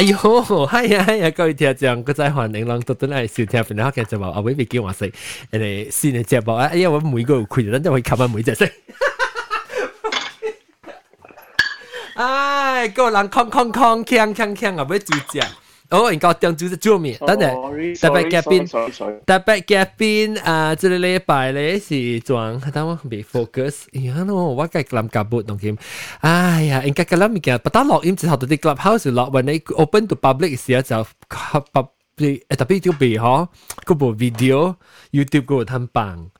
哎呦，系啊系啊，各位听众，各位欢迎人到到嚟收听，然后嘅节目，阿伟未叫我食，诶你新嘅节目啊，哎呀，我每个开咗，等我吸下每只食。唉，个人哐哐哐，锵锵锵啊，要煮食。 哦，应该当主是做咩？等阵特别嘉宾，特别嘉宾啊！这个礼拜咧是装，等我未 focus。呀咯，我计谂夹不同佢。哎呀，应该个谂物件，不打录音之后，到啲 clubhouse 落，when 你 open to public 时候就 public，特别就别嗬，嗰部 video YouTube 嗰个贪棒。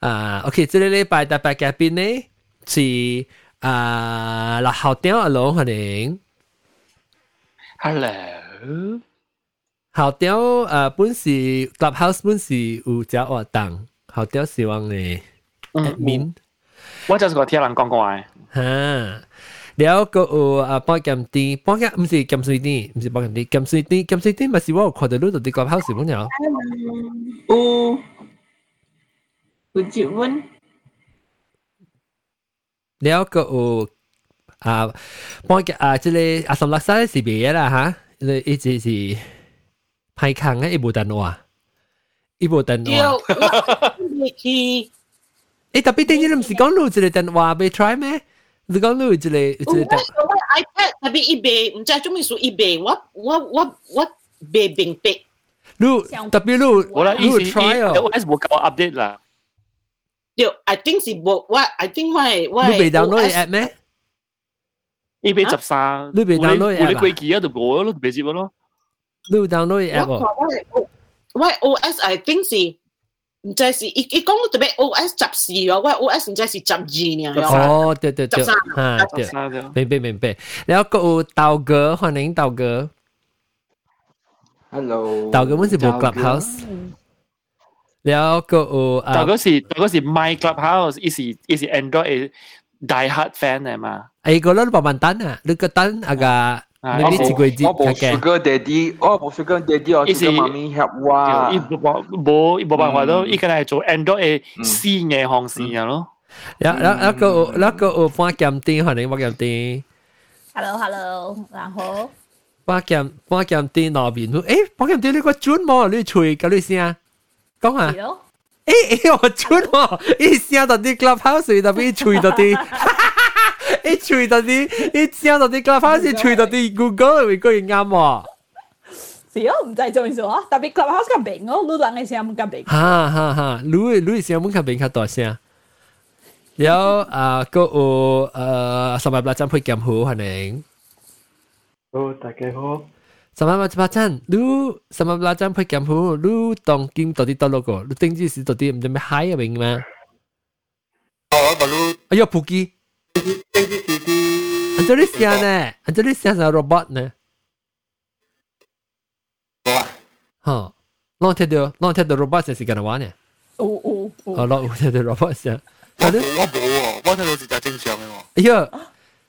啊，OK，这个礼拜特别嘉宾咧是啊，六号点阿龙欢迎。 Hello。 校长诶本是 clubhouse 本是有只活动，校长希望你 admin。我就是个听人讲过嘅。吓，了个有啊帮减啲，帮减唔是减水啲，唔是帮减啲，减水啲，减水啲咪是我有看到你度啲 clubhouse 冇有？有有接吻。了个有啊帮嘅啊，即系阿什拉沙是别啦吓。 เลยอีจีสิไพคังไอีบูตันอะอีบูตันวะเอ้แต่ปีเต็งยังไม่สิกองลูจะเลยตันวะาไป try ไหมสิกองลูจะเลยจะเลยตันว่า iPad แต่ปีอีเบย์ไม่ใช่จุ่มสูอีเบย์ว่าว่าว่าว่าเบย์บิงเป็กลูแต่ไปีลูลู try อะ OS บวกกับอัปเดตละเดี๋ยว I think สิบวกว่า I think ว่าว่าลูไปดาวน์โหลดแอปไหม 呢边十三，你未 download app 你贵机啊，就冇咯，别接咯。你 download app 喎？我 OS I think 是，唔知是，伊伊讲特别 OS 十四哦，我 OS 唔知是十二呢。哦，对对对，啊对，明白明白。然后个有道哥，欢迎道哥。 Hello，道哥们是冇 clubhouse。然后个有道哥是道哥是 My Clubhouse，伊是伊是 Android die hard fan 嚟嘛。哎，个人白板单啊，你个单啊个。你你自己我冇 sugar daddy，我冇 sugar daddy，我 sugar 妈咪 help 我。伊冇冇冇办法咯，伊个系做 Android 新嘅航线嘅咯。然然然个然个有半减啲，可能半减啲。 Hello hello，然后半减半减啲那边，诶半减啲你个准冇？你吹嗰啲声，讲啊。 诶诶，我准喎，一声到啲 clubhouse 特别吹到啲。一吹到啲，一听到啲 clubhouse 吹到啲 Google 会居然啱喎。是哦，唔知做咩事啊？特别 clubhouse 咁平哦，你人嘅声咁平。哈哈哈，你你声冇咁平较大声。然后啊，个有诶十万八张配剑好欢迎。好，大家好。 十万八八张，你十万八张配剑好，你当今到底到嗰个？你定住是到底唔知咩嗨啊明咩？哦，我冇。哎呀，扑机。Indonesia 呢？Indonesia 系 robot 呢？哈，我听到，我听到 robot 系咁样玩嘅。哦哦哦。哦，我听到 robot 系。我冇喎，我听到是就正常嘅喎。哎呀，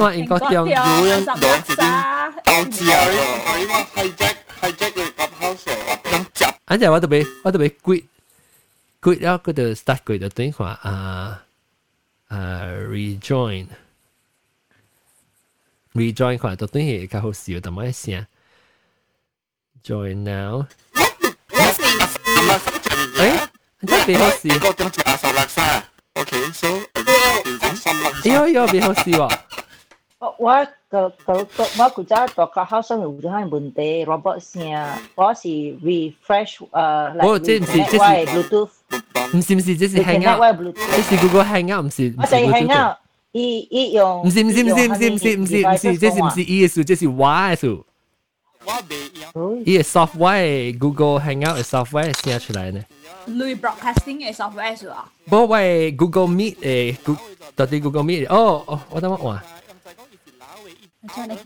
我英國掉咗兩次啲，我知啊，你話係 Jack 係 Jack 嘅 clubhouse 啊，咁集。啊，就我特別我特別 quit quit 咗嗰度 start quit 就等於話啊啊 rejoin rejoin 可能就等於較好笑，同埋一聲 join now。誒，真係幾好笑。哎呦呦，幾好笑喎！我个个个我古早做 clubhouse 有啲系问题，robot 声，我是 refresh 诶，哦，这唔是这是 Bluetooth，唔是唔是，这是 Hangout，这是 Google Hangout，唔是我系 Hangout，伊伊用唔是唔是唔是唔是唔是唔是唔是，这是唔是 E 嘅数，这是 Y 嘅数。伊嘅 software Google Hangout 嘅 software 写出来呢。类 broadcasting 嘅 software 是吧？不喂 Google Meet 诶，到底 Google Meet 哦哦，我等我话。 真系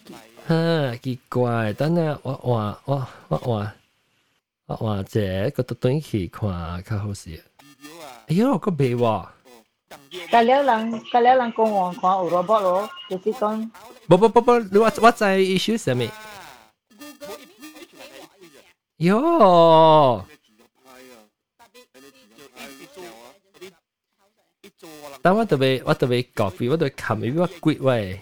哈，奇怪，等下我我我我我我话这个都短期看较好些。哎呦，个未喎，隔了人隔了人讲我看有 robot 咯，就是讲不不不不，你我我在 issue 上面。哟，但我特别我特别 copy，我特别冚，因为我贵喂。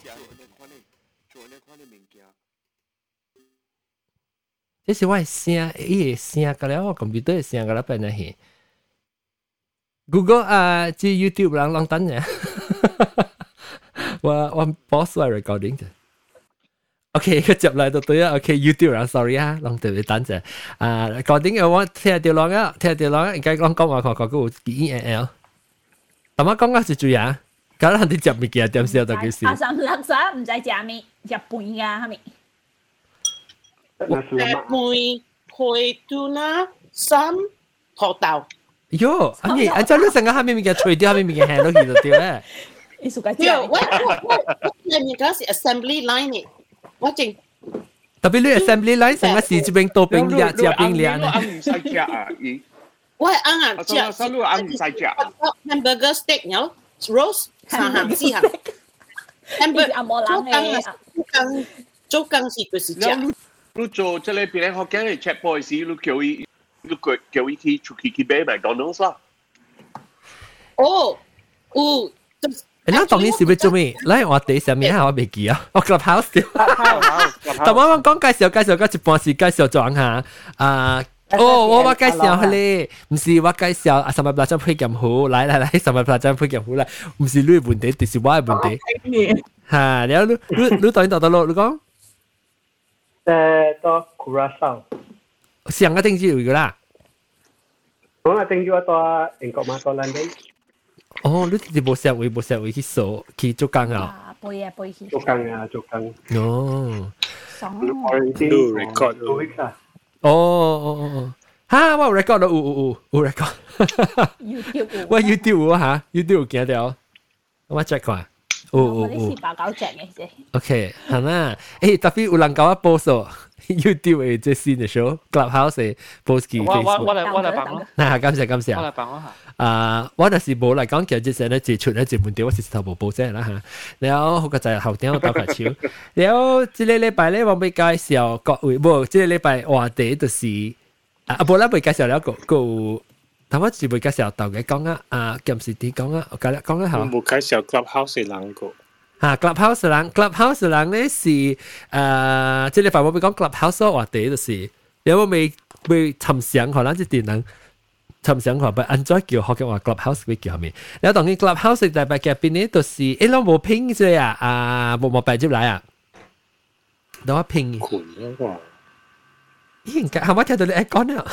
这是我的声，伊个声，个了我 computer 的声，个了变咗系 Google 啊，即 YouTube 人拢等嘅。我我 pause 我 recording 啫。OK，佢接嚟就对啊。OK，YouTube 人 sorry 啊，拢特别等阵。啊，recording 嘅我听条浪啊，听条浪啊，而家讲讲话讲讲个 E N L。咁我讲嘅是最啊，搞到啲接物件点先到几时？阿三垃圾唔使食咩，食半噶系咪？ mùi hồi tu na sam thọ tàu. 요 아니 안 잘로 생각하면 이게 트레이드 하면 이게 해로 기도 때문에 yo, what what what cái này assembly line watching tapi lu assembly line sanga si ji beng to beng lia jia beng lia ne ang sai jia a yi why ang a sao luôn lu ang sai jia hamburger steak nhau roast ha ha gì ha hamburger chúc ăn chúc ăn chúc ăn gì ne 周刚是就是这样。你做即系边个学嘅 check boy 时，你叫伊，你叫叫伊去出去去买麦当劳啦。哦有你当年是要做咩？嚟我哋上面我未记啊，我 clubhouse 掉。但我我讲介绍介绍，嗰一半时介绍咗下啊。哦，我我介绍佢咧，唔是我介绍啊，十万八张配咁好，嚟嚟嚟，十万八张配咁好啦，唔是你嘅问题，就是我嘅问题。吓，然后你你你当然读到咯，你讲 诶多 Curacao，上个定住噶啦。我系定咗多英国马多兰地，哦，你直接冇上位冇上位去数去做工啊？啊，背啊背起，做工啊做工。哦。爽。 quarantine record two weeks 啊。哦哦哦哦，哈，我有 record 到，有有有有 record。 YouTube 我 YouTube 有啊吓，YouTube 有见到，我 check 看。 有有我哋有是白狗隻嘅啫。，OK，係啦。誒，特別有人教我 post 哦，YouTube 嘅最新嘅 show Clubhouse 嘅 post 去我我我 Facebook。嚟我嚟辦咯，嗱，感謝感我謝。嚟辦咯嚇。啊，我那是冇嚟講，其實即係咧，自出咧自問題，我是頭部報啫啦嚇。然後好個就係後點我打排球。然後呢個禮拜咧，我未介紹各位，冇，呢個禮拜話題就是啊，冇啦，未介紹了個個，但我只会介绍到嘅讲啊，啊，今时啲讲啊，我介讲一下。冇介绍 Clubhouse 嘅两个。啊，Clubhouse 人，Clubhouse 人咧是诶，即系礼拜我咪讲 Clubhouse 话题就是，有冇未未寻想可能即系人。寻想话，不按再叫学嘅话 clubhouse 会叫系咪？然后当然 clubhouse 大白嘅边呢，就是诶，我冇拼啫啊，啊冇冇摆入来啊，等我拼。群嗰 个，咦？系咪听到你诶讲啊？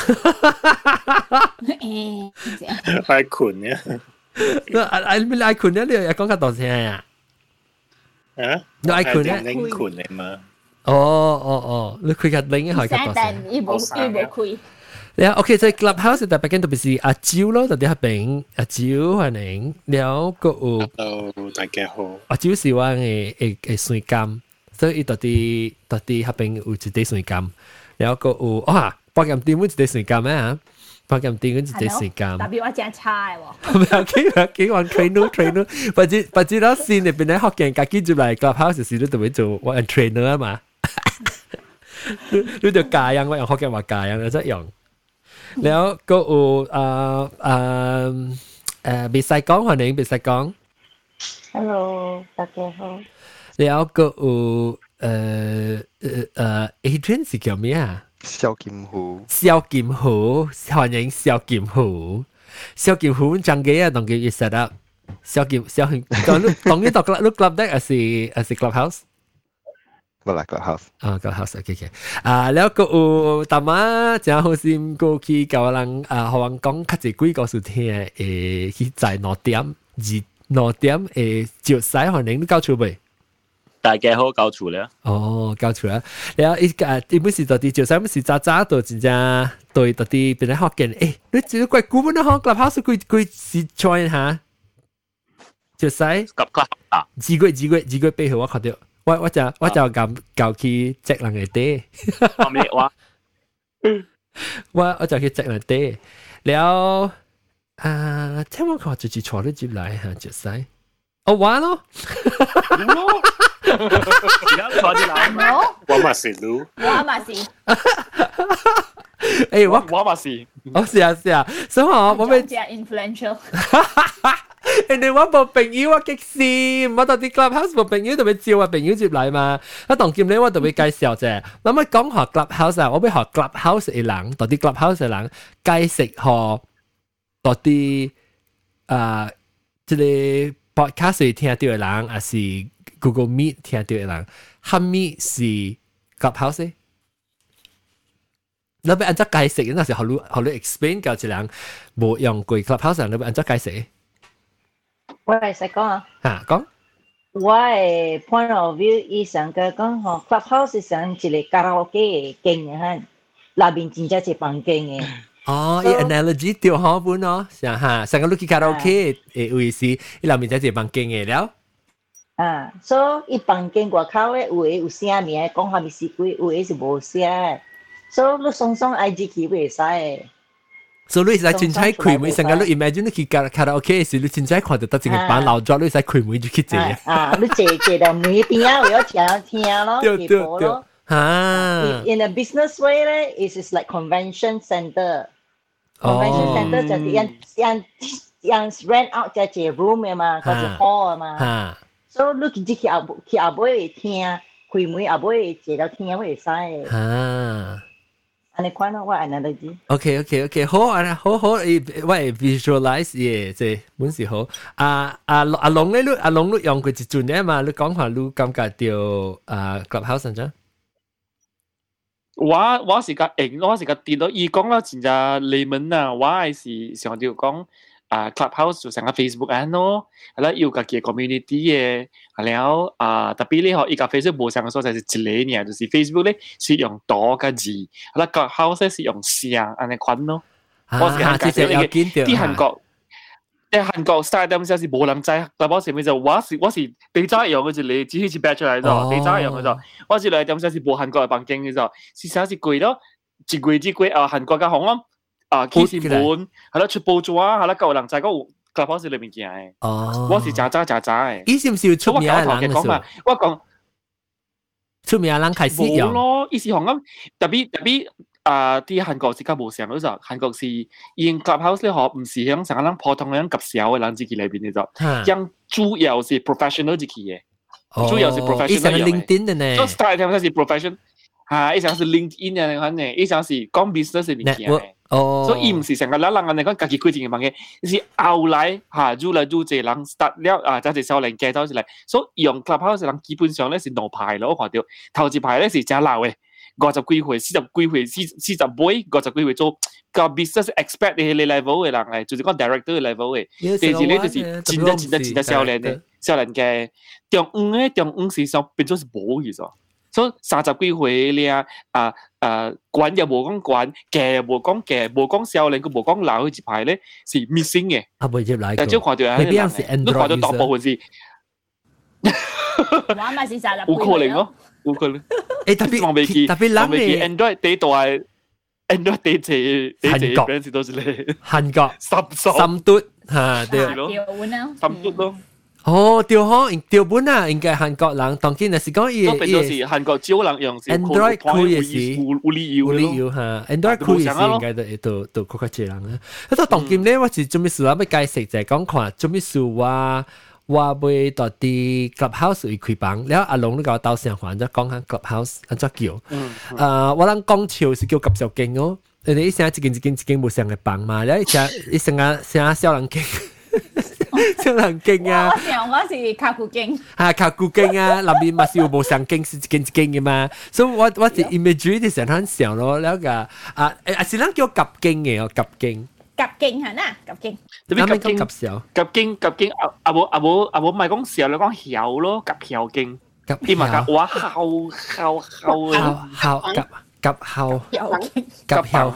诶，系群嘅。你啊啊！你爱群咧，你又讲紧当时系啊？啊？你爱群咧？拎群嚟嘛？哦哦哦，你佢嘅另一个系当时。但伊冇伊冇开。แล้วโอเค在 clubhouse แต่ไปกันตัวเป็นสีอาจิว咯ตอนนี้เป็นอาจิวอันนึงแล้วก็อู Hello，大家好。อาจิว是ว่าเอเอเอสวยกรรม所以ตอนที่ตอนที่เขาเป็นอูจิเดส 然後個有哇，八點半每一段時間咩啊？八點半每一段時間。特別我正差喎。唔係幾唔幾玩 trainer trainer，不知不知啦，線入邊咧學人格建築嚟個 house 時都特別做我 trainer 啊嘛。你你就教人，我用學人話教人，即係用。然後個有啊啊誒，別使講，歡迎別使講。Hello，大家好。然後個有。อูเอ่อเอ่อเอ่อเอเดนสิ叫咩啊？萧金湖，萧剑湖，欢迎萧剑湖。萧剑湖张嘅啊，当佢 set up。萧剑萧当你当你读 club 你 club deck 还是还是 clubhouse？不啦个 house，啊，clubhouse OK OK。啊，แล้วก็有大妈正好心过去教人啊，学人讲较济鬼故事听诶，去在两点二两点诶，照使可能你搞出未？ 大家好，搞错啦。哦，搞错啦！然后伊个基本是到啲就使乜事渣渣到真正对到啲变嚟学嘅，诶，你只个鬼古本都学 clubhouse 佢佢是 join 下，就使及 club 啊，几个几个几个背后我看到， 我我就我就咁旧去只人嘅爹，我咩话？我我就去只人爹，了啊，听我讲就系坐咗接嚟吓，就使我玩咯。 而家坐啲男，我我嘛是路，我嘛是，诶我我嘛是，我试下试下，所以我我咪只 influential，人哋揾部朋友啊激线，我到啲 clubhouse 部朋友特别照啊朋友接嚟嘛，一当剑你我特别介绍啫。咁啊讲学 clubhouse 啊，我俾学 clubhouse 嘅人，到啲 clubhouse 嘅人介绍学到啲啊，即系 podcast 听到嘅人，还是 Google Meet 听到嘅人，虾米是 clubhouse？你俾按照解释，那时候你学你 explain 教一人冇用过 clubhouse，你俾按照解释。我系识讲啊。吓讲。我嘅 point of view 伊想个讲吼，clubhouse 像一个卡拉 OK 嘅经嘅吓，内边真正一房间嘅。哦，伊 analogy 对好本哦，想哈，成个你去卡拉 OK 诶有意思，伊内面真系房间嘅了。 啊，所以伊房间外口咧有诶有声名，讲下面是鬼，有诶是无声。所以你送送 IG 去袂使诶。所以你使真系开门，成个你 imagine 你去卡卡拉 OK 时，你真系看到得整个板闹咗，你使开门就去坐。啊，你坐坐到门边啊，有听听咯，对对对。啊，in a business way 咧，it is like convention center。convention center 就系人人人 rent out 就系 room 嘅嘛，嗰系 hall 啊嘛。 所以你自己阿去阿妹听，开门阿妹坐到听会使。啊。安尼看咯，我 analogy。 OK OK OK，好啊，好好，诶，我 visualize 嘢，即系本是好。啊啊阿龙咧，你阿龙你用过一转咧嘛？你讲下你感觉到啊 clubhouse 啫？我我是个应，我是个跌到，伊讲啦，真正你们啊，我系是想要讲 啊 clubhouse 就成个 Facebook 安咯，系啦，有个嘅 community 嘅，系了啊，特别咧嗬，依个 Facebook 冇上个所在是一类呢，就是 Facebook 咧是用多个字，系啦，clubhouse 咧是用声安尼款咯。我是韩国嘅，啲韩国。喺韩国 start 点先是冇人知，但我前面就我是我是地渣样嘅啫，你只系似 batch 出嚟咗，地渣样嘅啫。我是嚟点先是冇韩国嘅房间嘅啫，是啥是贵咯？一贵之贵啊！韩国嘅行啊， 啊，几时满系啦，出报纸啊，系啦，够人知嗰个 clubhouse 里面见嘅。哦，我是渣渣渣渣嘅。以前是出名嘅人讲嘛，我讲出名嘅人开始用咯，以前行啊，特别特别。啊！啲韩国是较无上嗰阵，韩国是因 clubhouse 咧，嗬，唔是响成个人普通人及小嘅人自己里边嘅就，因主要是 professional 自己嘅，主要是 professional 嘅。LinkedIn 嘅呢？咁 start 听系 professional，吓，一阵是 LinkedIn 嘅款呢，一阵是讲 business 嘅物件嘅。 哦，所以唔是成个人人人哋讲家己规定嘅物件，是后来吓，愈来愈济人 start 了啊，就系小人介绍出嚟，所以用 clubhouse 人基本上咧是两排咯，我看到头一排咧是真老嘅。五十几岁、四十几岁、四四十岁、五十几岁做个 business expert 嘅 level 嘅人嚟，就是讲 director 嘅 level 嘅。第二咧就是真真真真真少年嘅少年嘅中五咧，中五时上变咗是冇嘅咗。 所以三十几岁咧啊啊，管又冇讲管，嘅又冇讲嘅，冇讲少年，佢冇讲老一排咧是 missing 嘅。啊，冇入嚟。但系看到系边样是 Android？你看到大部分是。我咪是三十几岁咯。有可能。诶特别特别冷嘅 Android 第一代 Android 第一只第一只 brand 都是咧。韩国深深嘟吓对。调本啊。深嘟咯。 哦，对好，对本啊，应该韩国人当今也是讲也是韩国酒人用是 Android 酷也是无理由理由，Android 酷也是应该都都都酷个招人啊。那到今呢，我是准备说要解释在讲看，准备说话话会到底 Clubhouse 会开房，然阿到上讲下 Clubhouse，我谂讲潮是叫急速劲哦，你一声一件一件一件冇上嘅房嘛，然后一声一声啊声啊小人惊。真係好勁啊！我上嗰時靠古經，嚇靠古經啊！南邊咪是有部上經是經經嘅嘛，所以我我啲 image 啲成日上咯，呢個啊啊是諗叫夾經嘅哦，夾經。夾經係啦，夾經。特別夾經夾少，夾經夾經啊啊冇啊冇啊冇，唔係講少，你講曉咯，夾曉經。夾啲咪夾哇，後後後後夾夾後夾後。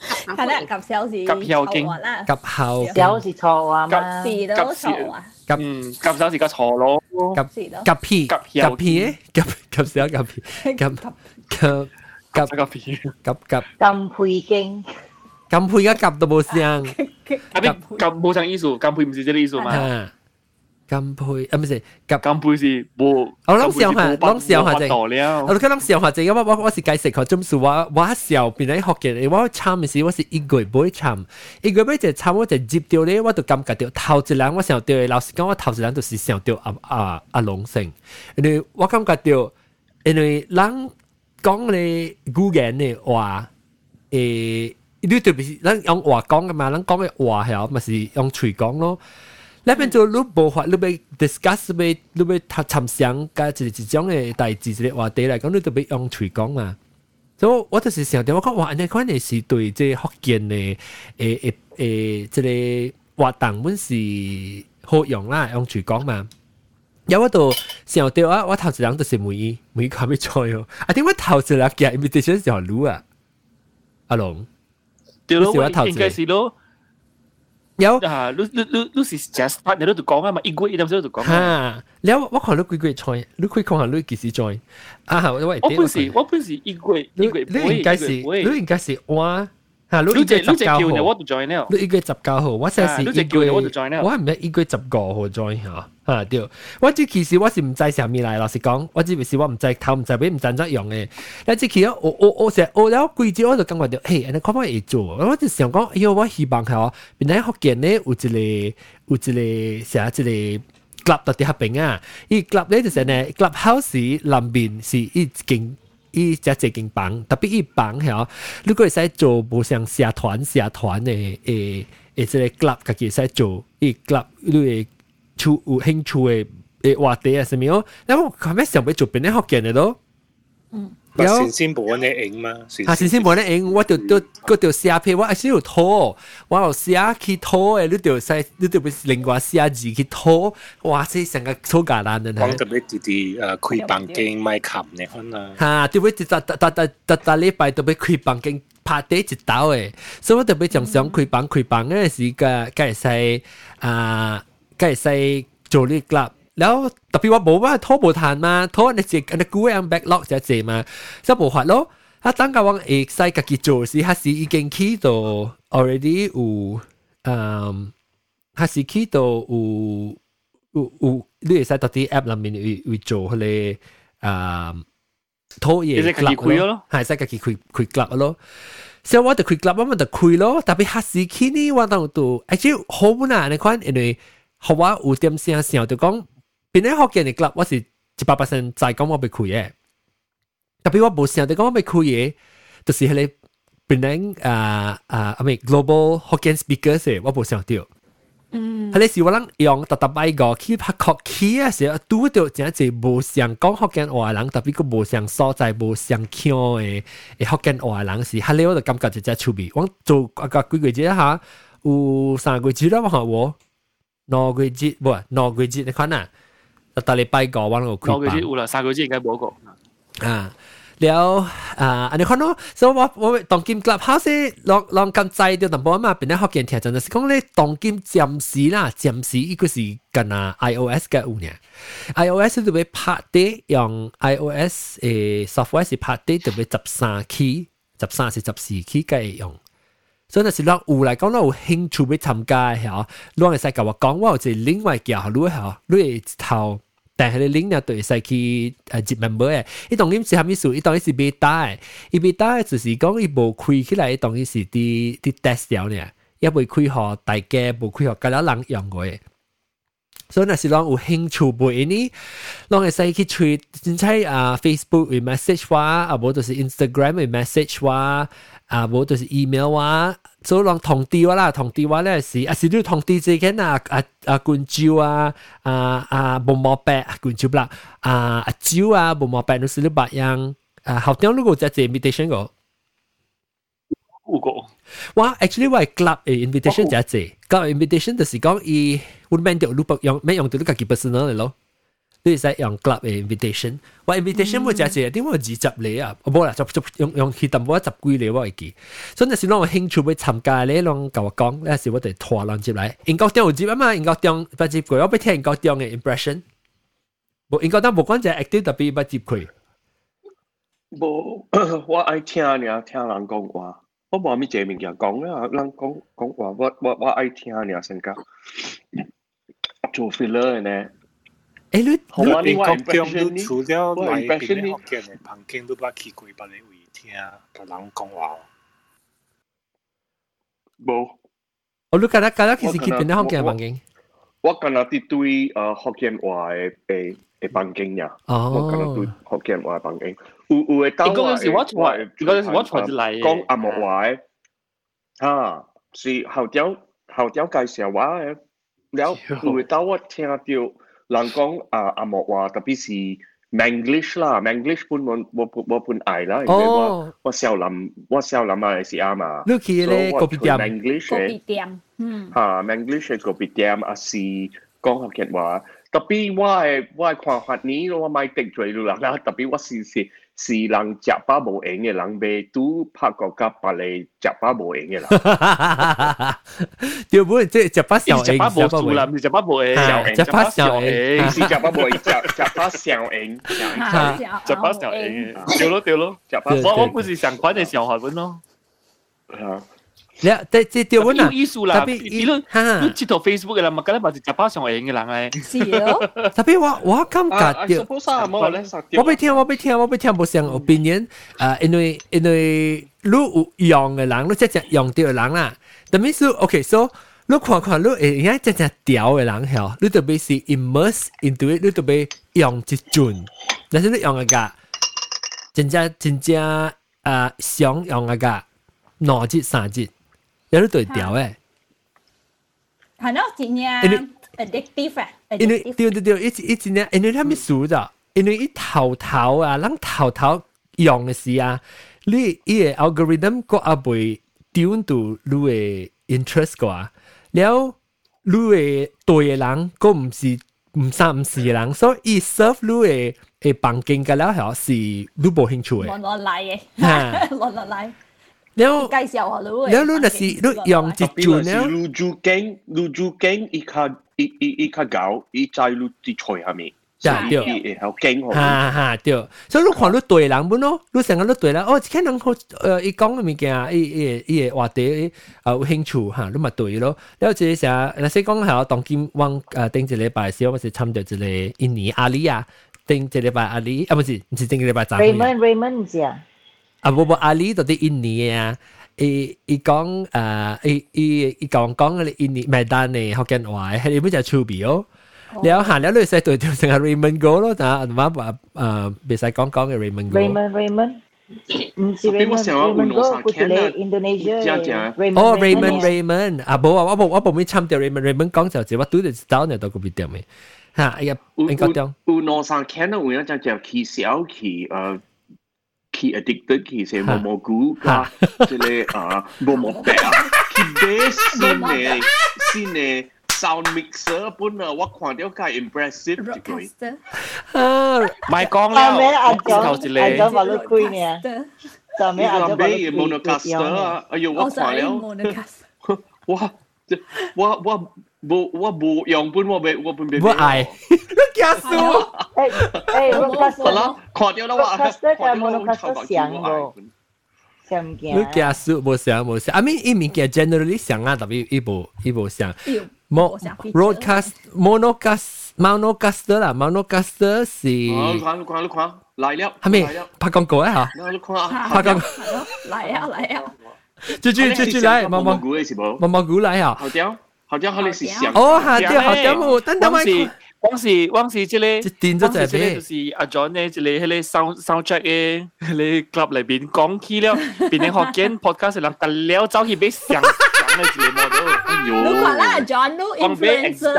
系啦，夹小是夹晓经啦，夹后小是错啊嘛，是都错啊。嗯，夹小是个错咯。 咯，夹夹皮夹皮诶，夹夹少夹皮夹夹夹夹皮夹夹金配经，金配而家夹到冇声，啊边夹冇上意思，金配唔是这个意思嘛？ 啊，金配啊唔係夾金配是冇，我諗試下，諗試下啫。我哋諗試下啫，因為我我是解釋佢中數話，我時候變咗學嘅，我參嘅時我是一個月唔會參，一個月就參我就接掉咧，我就感覺到頭一兩我想到，老實講我頭一兩就是想到阿阿阿龍成，因為我感覺到，因為人講你語言嘅話，誒，你特別是人用話講嘅嘛，人講嘅話係咪是用嘴講咯？那边就录播法，录咪 discuss 咪，你咪谈谈想，加一一种诶代志，一个话题来讲，你都咪用嘴讲嘛。所以我就是想，我讲话，你可能是对这福建诶诶诶诶，这个活动本是好用啦，用嘴讲嘛。有我度想到啊，我头一人就是每每个咪错哟。啊，点解头一两嘅 invitation 就系啊？阿龙，对咯，应咯。 有啊，你你你你是 just part 你都度讲啊嘛，一个月一阵都度讲。吓，你我看你几个月 join，你可以讲下你几时 join 啊？我我本时我本时一个月一个月，你应该是你应该是我。 吓，你一个十九号，我就 join 了。你一个十九号，我先是一个月，我就 join 了。我系唔系一个十五号 join 吓？吓对，我即其实我是唔知上面嚟，老实讲，我只系我唔知头唔知尾唔知作用嘅。但即其实我我我成日学咗几节，我就感觉到，嘿，人哋可唔可以做？我就想讲，哎呦，我希望系哦，原来福建咧有一个有一个写一个 club 到底合并啊！依 club 咧就是呢 club house 南边是一间。 伊只济间房特别伊房遐如果会使做无像社团社团诶诶诶即个 glove 家己使做伊 glove 你会出有兴趣诶诶话题啊啥物哦然后后尾想欲做边啲福建嘅咯。嗯。有先先冇咧影嘛？啊，先先冇咧影，我就都嗰条写片，我系先要拖，我又写去拖诶，你条使你条边另外写字去拖，哇！即成个粗简单嘅。讲特别啲啲诶开房间卖琴嘅可能。吓，特别特特特特特特礼拜特别开房间拍第一刀诶，所以我特别仲想开房开房嗰阵时嘅，梗系使啊，梗系使做呢 club。 แล้วแต่พี่ว่าบอกว่าโทษบุทานมาโทษในจิตอันกูเองแบ็กล็อกจะเจมาจะบอกว่าแล้วถ้าตั้งกับว่าเอกใส่กับกิจสิฮัสิอีกเก่งขี้ตัว already อูอืมฮัสิขี้ตัวอูอูอูดูใส่ตัวที่แอปลำมินอูอูโจเลยอ่าโทษเอกกลับแล้วหายใส่กับกิคุยคุยกลับแล้วเชื่อว่าแต่คุยกลับว่ามันแต่คุยแล้วแต่ไปฮัสิขี้นี่ว่าต้องตัวไอ้เจ้าโฮมน่ะในควันเอ็นเลยเขาว่าอูเตรียมเสียงเสียงตัวกอง 边啲学嘅你 club 我是一百 percent 在讲我被开嘅，特别我冇想到讲我被开嘅，就是系你边啲啊啊啊咪 global Hokkien speakers 嘅，我冇想到。嗯，系你是我谂用特特摆个去拍确起啊，时候拄到真系冇想讲福建话人，特别个冇想所在冇想强嘅嘅福建话人是，系你我就感觉就真趣味。我做啊个几个节下，有三个节啦，我话我两个节唔系两个节，你看啊。 ตาลีไปก่อวันก็คุยปังอุละสาม个月应该冇个อ่าแล้วอ่าอันนี้คนเนาะ所以我我当今 clubhouse ลองลองกันใจเดียว但冇啊嘛变咗学见听真系讲咧当今暂时啦暂时依个是跟啊 iOS 嘅有呢 iOS 就会拍啲用 iOS 诶 software 是拍啲就会十三 key 十三是十四 key 嘅用 所以那是讓有嚟講，我有興趣要参加嘅嚇，你會使甲我讲，我有一另外叫你嚇，你會頭，但係你另外對使去誒入 member 嘅，伊當然是蝦米數，伊當然是 beta 嘅，伊 beta 就是講伊無開起來，當然是啲啲 test 掉呢，一未開學大家無開學，隔了人用嘅。所以那是讓有興趣背呢，讓會使去吹，真係啊 Facebook 會 message 話，啊无就是 Instagram 會 message 話。啊，无就是 email 啊，所以讲通知我啦，通知我咧是，啊是你通知之间啊啊啊冠招啊啊啊毛毛白冠招啦，啊啊招啊毛毛白都是你白样，啊后点如果就系 invitation 个，有个，哇，actually 我系 club 嘅 invitation 就系，club invitation 就是讲伊，我免掉你不用免用到你家己 personal 嚟咯。 你使用 club 嘅 invitation，我 invitation 冇只只，点解二十嚟啊？冇啦，就就用用去淡薄十几嚟我会记。所以那时让我兴趣要参加咧，让甲我讲，那时我哋拖人接来。英国中有接啊嘛，英国中不接过，我要听英国中嘅 impression。 无应该当无关就 active 特别捌接佢。无，我爱听尔，听人讲话。我无咪这物件讲啦，人讲讲话，我我我爱听尔先讲。做 filler 呢？ 诶，你我你讲中你除了来边咧福建嘅旁经都捌去过别个位听，同人讲话。无。我你今日今日其实去边咧福建嘅旁经？我今日啲对诶福建话嘅嘅嘅旁经呀。哦。我今日对福建话旁经。有有嘅当嗰阵时我我嗰阵时我传嚟讲阿莫话嘅，啊是后条后条介绍话嘅，了有嘅当我听到 人讲啊阿莫话，特别是 Manglish 啦，Manglish 本我我我本爱啦，因为我我少林我少林啊是啱嘛。你去咧嗰边店，Manglish 嗰边店，嗯，吓 Manglish 嘅嗰边店啊是讲福建话。特别我系我系看法呢，我买滴罪啦啦。特别我是是 是人食饱无闲嘅人，未拄拍过甲别嚟食饱无闲嘅人。条本即系食饱小食饱无数啦，唔系食饱无闲，食饱小闲，唔是食饱无闲，食食饱小闲，食饱小闲，对咯对咯，食饱。我我不是上款嘅小学本咯。 啊。你即即条本啊，有意思啦。你你你接到 Facebook 嘅啦，咪梗系咪就把上型嘅人咧？是咯。特别我我感觉掉，我俾听我俾听我俾听冇上 opinion，诶，因为因为你有用嘅人，你即系用掉嘅人啦。特别是 OK，so 你看看你诶，而家即系掉嘅人系，你特别是 immerse into it，你特别用一转，但是你用嘅个真正真正诶想用嘅个两节三节。 有啲对调诶，系咯，真正 addictive 啊，因为对对对，一一真正，因为他们数咗，因为一头头啊，人头头用嘅时啊，你伊个 algorithm 个阿袂调到你嘅 interest 个啊，了你嘅对嘅人个唔是唔三唔四嘅人，所以 serve 你嘅嘅房间嘅了系是你冇兴趣嘅，落落嚟嘅，落落嚟。 แล้ว 介绍下你แล้วรู้นะสิรู้用จิตจุเนี่ย ลูจูเก่งลูจูเก่งอี卡อีอีอี卡搞อีใจลูจิช่วย下面จ้ะเดียว好劲好哈哈对所以你看你对人本咯你成日你对人哦这个人好诶伊讲嘅物件伊伊伊嘅话题啊有兴趣吓你咪对咯了即系成日说讲系当今往诶顶一礼拜时我是参到一个印尼阿里啊顶一礼拜阿里啊唔是唔是顶一礼拜早 Raymond Raymond 唔知啊 啊，不不，阿里到啲印尼啊，伊伊讲诶，伊伊伊讲讲嗰啲印尼麦丹嘅福建话，系你本就趣味哦。แล้วหาแล้วเลยใส่ตัวเดียว成 Raymond Go 咯，但系มาแบบเอ่อไม่ใส่讲讲嘅 Raymond Go。 Raymond Raymond 唔是 Raymond Raymond Go，佢系嚟 Indonesia 哦 Raymond Raymond 啊，冇啊，我冇我冇咩参掉 Raymond Raymond 讲就系我对住到呢度嗰边点嘅吓，哎呀，应该点？有两三间啊，有一只叫起小起诶。 qui addicted qui c'est momo gu ka tele ah momo pe qui bass sine sine sound mixer pun uh, 我看到介 impressive 一句啊咪讲啦咩阿头阿咗话你攰呢就咩阿咗话你 monocaster 啊哎呦我看了哇我我 Bu, wa bu, yang pun wa be, wa pun be. Wa ai. Kya su. Hey, hey, rockcaster. Salah, khot yo la wa. Rockcaster ka monocaster xiang bo. Xiang kia. À, Lu kya su bo xiang bo xiang. I mean, i min kia generally xiang a tapi i bo i bo. Mo roadcast monocast monocaster là monocaster si. Ờ, khoan lúc khoan lúc khoan. Lại liệu. Hả mi, pa con cổ ấy hả? Lúc khoan. Pa con. Lại liệu, lại liệu. Chú chú chú chú lại, mong mong. Mong mong gú lại hả? Hào tiêu. 好掉。好像佢哋是上哦，下掉下掉冇，等等咪。往时往时即系，电咗就系就是阿 John 咧，即系喺你 sound soundtrack 嘅，你 club 里边讲起了，变成学见 podcast 人特了走去俾上上嘅节目度。你话啦，John 都 influencer。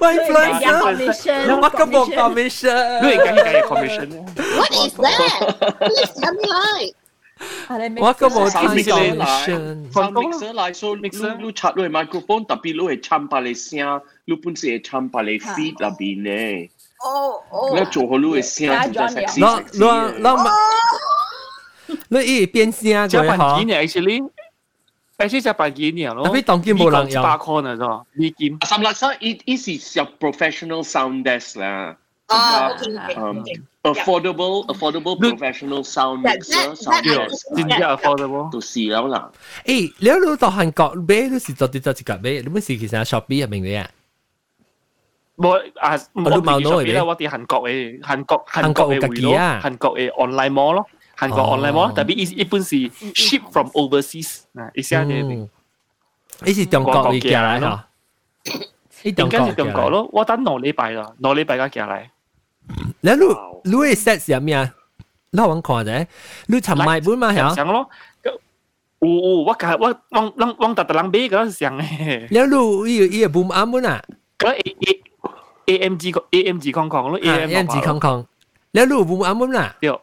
我 influencer，我咁冇 commission，你而家系 commission。 What is that? Please tell me like. 我个冇听嚟，sound mixer 嚟，所以你你插落去 microphone，特别你系参把你声，你本身系参把你 feed 入边咧。哦哦。你做好你嘅声就 sexy。攞攞攞咪，你一边声就好。actually。 诶，先只百几年咯。特别当剑冇人有。八块呢，系嘛？美金。三粒三，依依是有 professional sound desk 啦。啊，um, affordable affordable professional sound mixer sound desk，真系 affordable。到时有啦。诶，你有到韩国买，你是做啲做一个买，你唔是其实 Shopee 入面嘅啊？我啊，我冇攞嚟我哋韩国嘅韩国韩国嘅会咯，韩国嘅 online mall 咯，韩国 online mall，特别一一般是 ship from overseas 啊，一下嘅。你是中国嘅寄来咯？应该是中国咯，我等两礼拜啦，两礼拜嘅寄 แล้วลูลูไอ้เซตเสียมีอะเล่าวังขอเด้ลูทำไมบุ้มาเหรอเสียง咯อูอูว่ากะว่าวังวังวังตัดตะลังบีก็เสียงแล้วลูอีอีบุ้มอัมบุ้น่ะก็เอเอเอ็มจีเอ็มจีคองคองลูเอ็มจีคองคองแล้วลูบุ้มอัมบุ้น่ะเดี๋ยว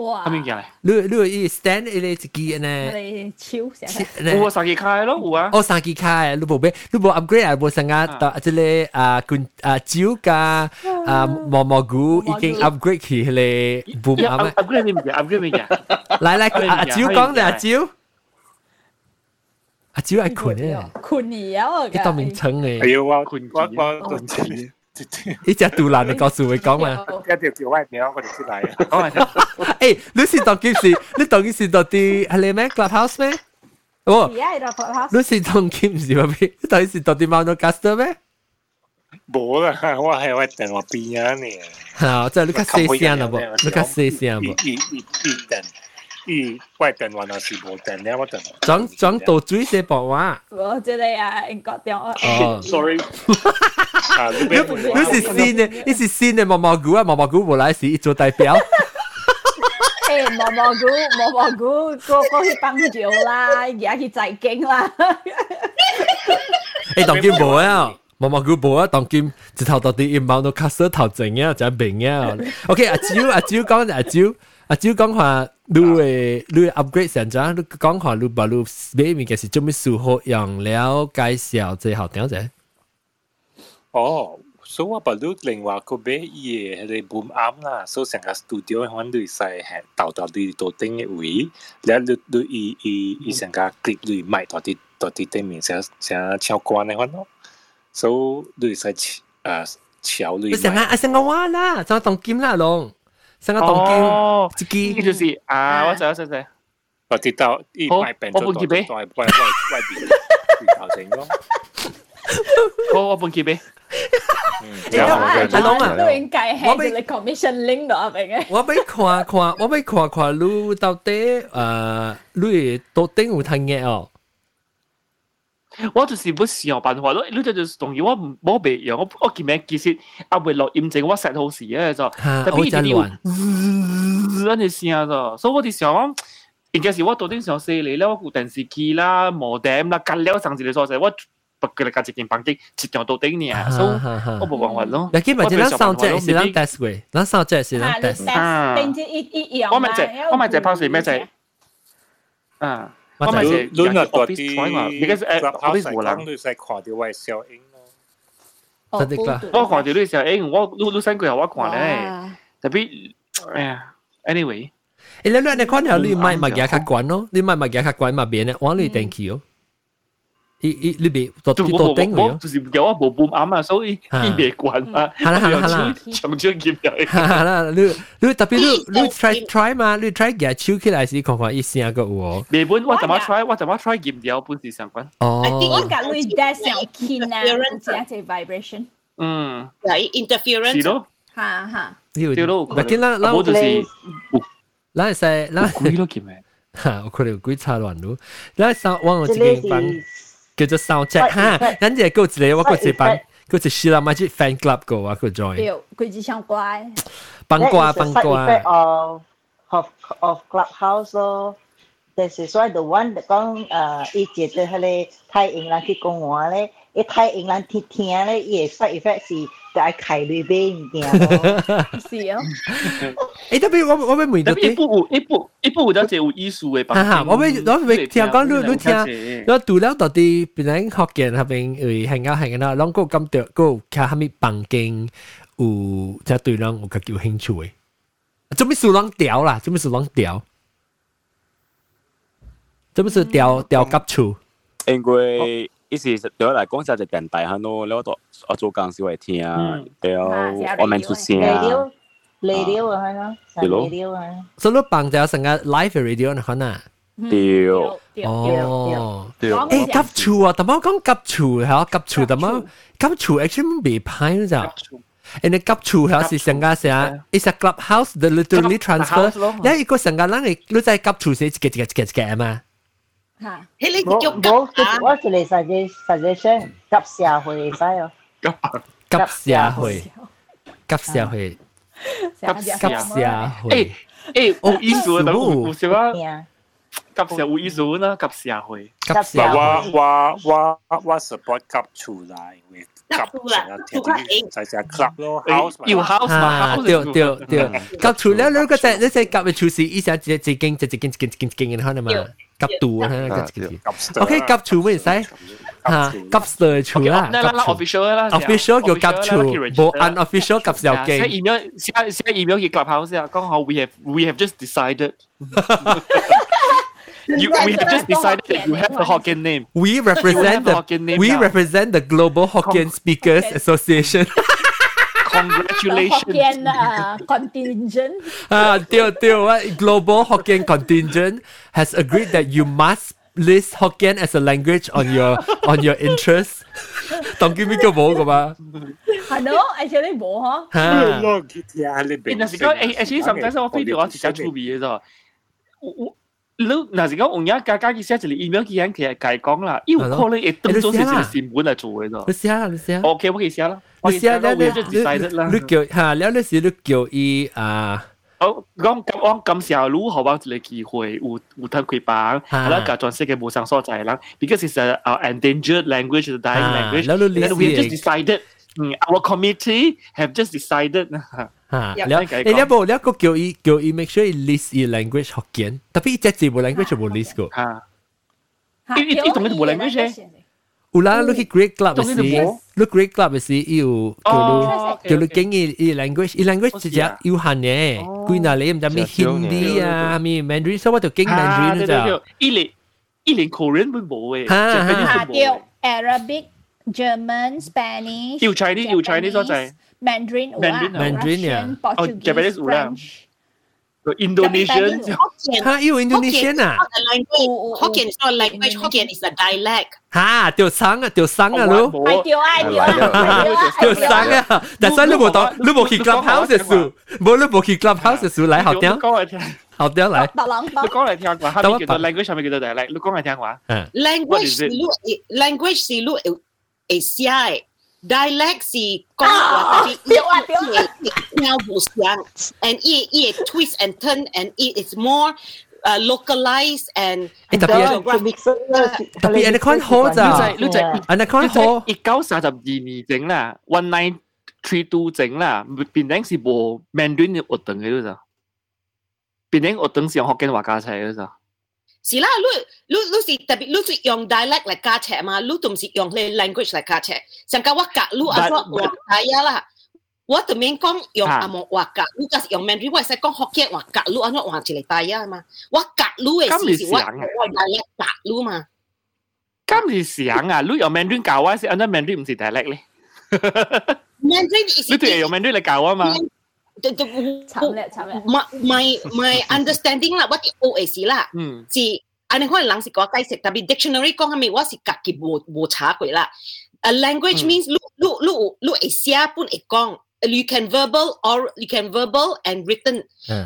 哇！系咪嘢嚟？你你 stand 你自己呢？你超成，有啊，三机开咯，有啊。哦，三机开，你冇俾，你冇 upgrade 啊？冇成啊，到即系啊，罐啊蕉加啊毛毛菇已经 upgrade 起嚟，唔啱啊？upgrade 咩嘢？upgrade 咩嘢？嚟嚟，阿蕉讲定阿蕉。阿蕉系困嘅，困儿啊！一道名称嘅。系啊，我困我我顿时。 呢只杜兰，你告诉佢讲嘛？一条叫歪名，我哋出嚟啊！诶，你是当几时？你当几时到啲系你咩 clubhouse 咩？哦，而家系到 clubhouse。你是当几时入边？你当几时到啲 Mount Augusta 咩？冇啦，我系我电话边啊你。好，即系你较细声啦噃，你较细声噃。一一一电。 伊怪电话若是无电了，我电话。装装到水些薄话。我这里啊，英国电话。哦，sorry。你你是新嘅，你是新嘅毛毛菇啊！毛毛菇无来是一做代表。诶，毛毛菇，毛毛菇，个个去帮酒啦，而家去祭经啦。诶，当今无啊！毛毛菇无啊，当今一头到底一毛都卡色头整啊，就明啊。OK，阿蕉阿蕉讲阿蕉。 阿蕉讲话，你诶你 upgrade 成咗，你讲话你把你买物件是做咩数学用了介绍最后点啫？哦，所以我把你另外个买嘢系 boom up 啦，所以成个 studio 可能你使系到到你到顶嘅位，然后你你伊伊伊成个 click 你买到啲到啲顶面成成超关嘅可能，所以你使诶超你。成个啊成个话啦，就当金啦龙。 成个东京自己，呢就是啊，我知我知知。我跌到一百病咗咗外外外外边头成咯。好，我半结俾。阿龙啊，都应该系你 commission link 到啊，明嘅。我俾看看，我俾看看你到底诶，你到底有睇嘢哦。 我就是不想办法咯，你就就是同意我唔冇别样，我我见咩其实阿会落验证我 set 好事嘅就，特别一定要滋嗰啲声就，所以我哋想讲，应该是我到底想写你咧，我顾电视机啦、modem 啦、隔了上次你所写，我不佢哋加一件板机，一样到顶呢，所以我冇办法咯。你基本上咱上只是咱 test 嘅，咱上只是咱 test。定之一一样。我咪就我咪就抛是咩就，啊。 我咪是你那多啲，你个诶 office 冇人，你使看到位小英咯。真的㗎，我看到你小英，我你你三个我看咧，特别哎呀，anyway。诶，你你你看下你买物件较贵咯，你买物件较贵嘛边咧，我你电器哦。 伊伊你别到到顶我就是有我无半啱啊，所以伊别惯啊。系啦系啦系啦，长长剑入。系啦，你你特别你你 try try 嘛，你 try 夹手起来时看看伊声个有哦。原本我怎么 try 我怎么 try 剑掉本事相关。哦。我夹你 dash 上 key 啊，只一只 vibration。嗯。系 interference。是咯。吓吓。对咯。但系咱咱就是，咱系使咱。鬼咯剑咩？吓，我可能鬼差乱咯。咱上网有一间房。 叫做 sound check 哈，咱只个一个我个一班，个一是啦，咪去 fan club 个我个 join。对，佢只想乖。帮瓜帮瓜。of of of clubhouse 咯。This is why the one 讲诶，伊觉得迄个太英人去讲话咧，伊太英人听听咧，伊个 side effect 是 就系开里边物件咯。是啊。诶，特别我我要问到一步有一步一步有得只有艺术嘅。哈哈，我要我要听讲你你听，我除了到底别人学见下边会行啊行啊，啷个感到个睇下咪房间有即对人有个有兴趣嘅，做咩数啷调啦？做咩数啷调？ 做乜事掉掉急处？因为 意思对我嚟讲就系电台吓咯，你我都我做工时会听，对我们出声。 radio radio 啊，系咯，系咯 radio 啊，所以你放就成个 live radio 嗱可能。对，哦，对，诶急处啊，点解讲急处系啊？急处点解急处 actually 未派呢就？and 急处系是成个成，it's a clubhouse the literally transfer。你一个成个人你你在急处写一个一个一个一个嘛？ 吓，迄你我叫我我一嚟 suggest suggestion 急社会使哦，急社会，急社会，急社会。诶，有意思啊，有有少啊，啊，急社有意思啦，急社会。急社我会。我我我 support 急出来，因为急成日听啲就系 club 咯，house 要 house 嘛啊， ，house 对对对，急处咧，你嗰只你只急嘅处事，依只只只经只只经只经只经嘅可能嘛， 急度啊，急急。OK，急处咩意思？吓，急嘅处啦，啦啦急处。 official 啦 official 叫急处，冇 unofficial 急小写经。 email 写写 email 嘅 clubhouse 啊，讲好 we have we have just decided you we have just decided that you have a Hokkien name We You represent have the Hokkien name we now. represent the Global Hokkien Speakers Association. congratulations Hokkien uh, contingent. Ah, Teo Teo, what Global Hokkien Contingent has agreed that you must list Hokkien as a language on your on your interest. 当见边个冇噶嘛？系咯，actually 冇嗬。吓，咯，佢听下你诶，嗱时讲诶，actually sometimes 我飞到我直接出面嘅啫。我我 你嗱時間用一家家嘅寫一嚟 email 嘅人，其實佢講啦，因為可能會當咗係一個成本嚟做嘅啫。你寫啦，你寫。OK，我可以寫啦。你寫啦，你你叫嚇，了你是你叫伊啊。我講咁我咁時候，如何揾一個機會，有有通開班，係啦，甲全世界無上所在人，because it's a endangered language, the dying language, Then we just decided, our committee have just decided. Ha, yep. Liao, eh, liao bo, liao ko make sure i list i language Hokkien. Tapi i jatsi bo language bo list ko. Ha. I, i, i tong ni bo language eh. Ula, look at great club is si. Look great club is si, i u, kyo lu, kyo language. I language si ja, i u han eh. Kui na le, im da mi Hindi ah, mi Mandarin. So what to Mandarin ja. I le, i le Korean bo bo eh. Ha, ha. Arabic, German, Spanish, Yêu Chinese, Yêu Chinese, 所在。Mandarin ủ Mandarin, à? Mandarin Russian, à? Portuguese, ah? oh, Japanese ủ làm. Rồi Indonesian. Ha, yêu Indonesian à? Hokkien is not a language. Hokkien is a dialect. Ha, tiểu sáng à, tiểu sáng à luôn. Ai tiểu ai tiểu ai tiểu sáng à. Tại sao lúc bộ đó, lúc bộ khi clubhouse sự, bố lúc bộ khi clubhouse sự lại học tiếng. học tiếng lại. Đọc lắng. Lúc con lại tiếng quá. Hả? Mình kêu language, mình kêu dialect. Lúc con lại tiếng quá. Language, language, language, language, language, language, language, language, language, dialect si kong oh, tapi ia ia bu siang and it it twist and turn and it is more uh, localized and eh, tapi ada tapi ada kon ho za lu zai ada kon ho i gao sa zab la one nine three two zeng la bin dang si bo mandarin ni o teng ge za bin dang o teng si hok ken wa ga sai ge za 是啦，你你你是特别，你是用 dialect 嚟加尺嘛，你都唔是用你 language 嚟加尺。上个我教你啊，我我系啊啦，我对面讲用阿莫话教，你就是用 Mandarin，我系讲福建话教你，安怎话一嚟大啊嘛，我教你嘅时是我我 dialect 教你嘛。今是想啊，你用 Mandarin 教啊，是安怎 Mandarin 唔是 dialect 咧？ Mandarin is 你对用 Mandarin 嚟教啊嘛？ 惨咧惨咧。 my my my understanding 啦，我啲 O S 啦，嗯，是安尼可能人是讲解释，特别 dictionary 讲系咪，我是家己无无查过啦。A language means 你你你你会写本会讲。You can verbal or you can verbal and written.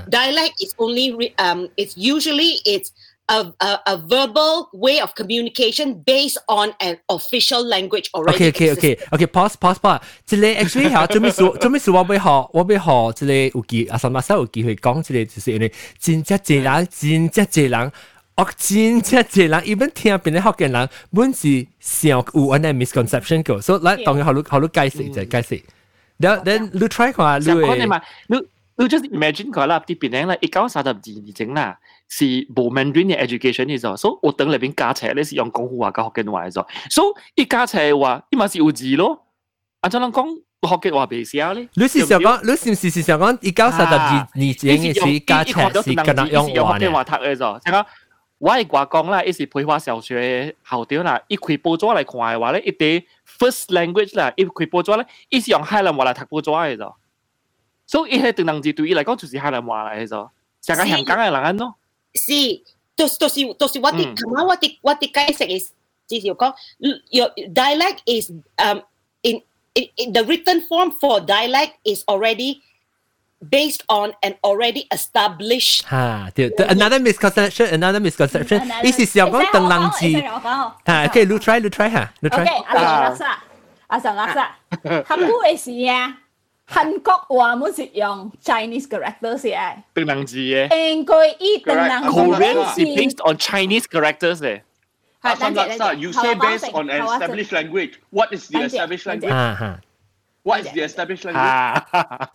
Dialect is only re, um. It's usually it's a, a a verbal way of communication based on an official language already. OK OK OK OK pause pause pause，即系 actually 吓，做咩事做咩事我要学我要学即系有机阿三阿三有机会讲即系就是因为真正济人真正济人。我真正济人，伊本听边啲福建人，本是上有安尼 misconception 个，所以来当然好多好多解释就系解释。然后 then 你 try 下，你讲你嘛，你你 just imagine 佢啦，啲变咧啦，一九三十二年整啦， 是冇 Mandarin 嘅 education 嘅啫，所以我等里边加齐咧是用广府话加福建话嘅啫，所以一加齐话，伊嘛是有字咯，按照人讲福建话未写咧。你是想讲，你是唔是是想讲一九三十二年前嘅时加齐是跟人用话福建话读嘅啫，成个 我系话讲啦，一是培华小学校长啦，一开报纸嚟看嘅话咧，一啲 first language 啦，一开报纸咧，一是用海南话嚟读报纸嘅啫。所以伊系对人字对伊嚟讲就是海南话嚟嘅啫，成个香港嘅人咯。 sí, tosi tosi tosi wati mm. kama wati wati kaisek is this you call your dialect is um in, in, in the written form for dialect is already based on an already established. Ha, another misconception, another misconception. This is your one tầng lăng chi. Ha, okay, lu try, lu try ha, lu try. Okay, asang laksa, asang laksa. Kamu is ya. 韓國嘅事啊，韓國話冇是用 Chinese characters 嘅。等人字嘅。應該依等人字。Korean 是 based on Chinese characters 嘅。You say based on an established language. What is the established language? What is the established language?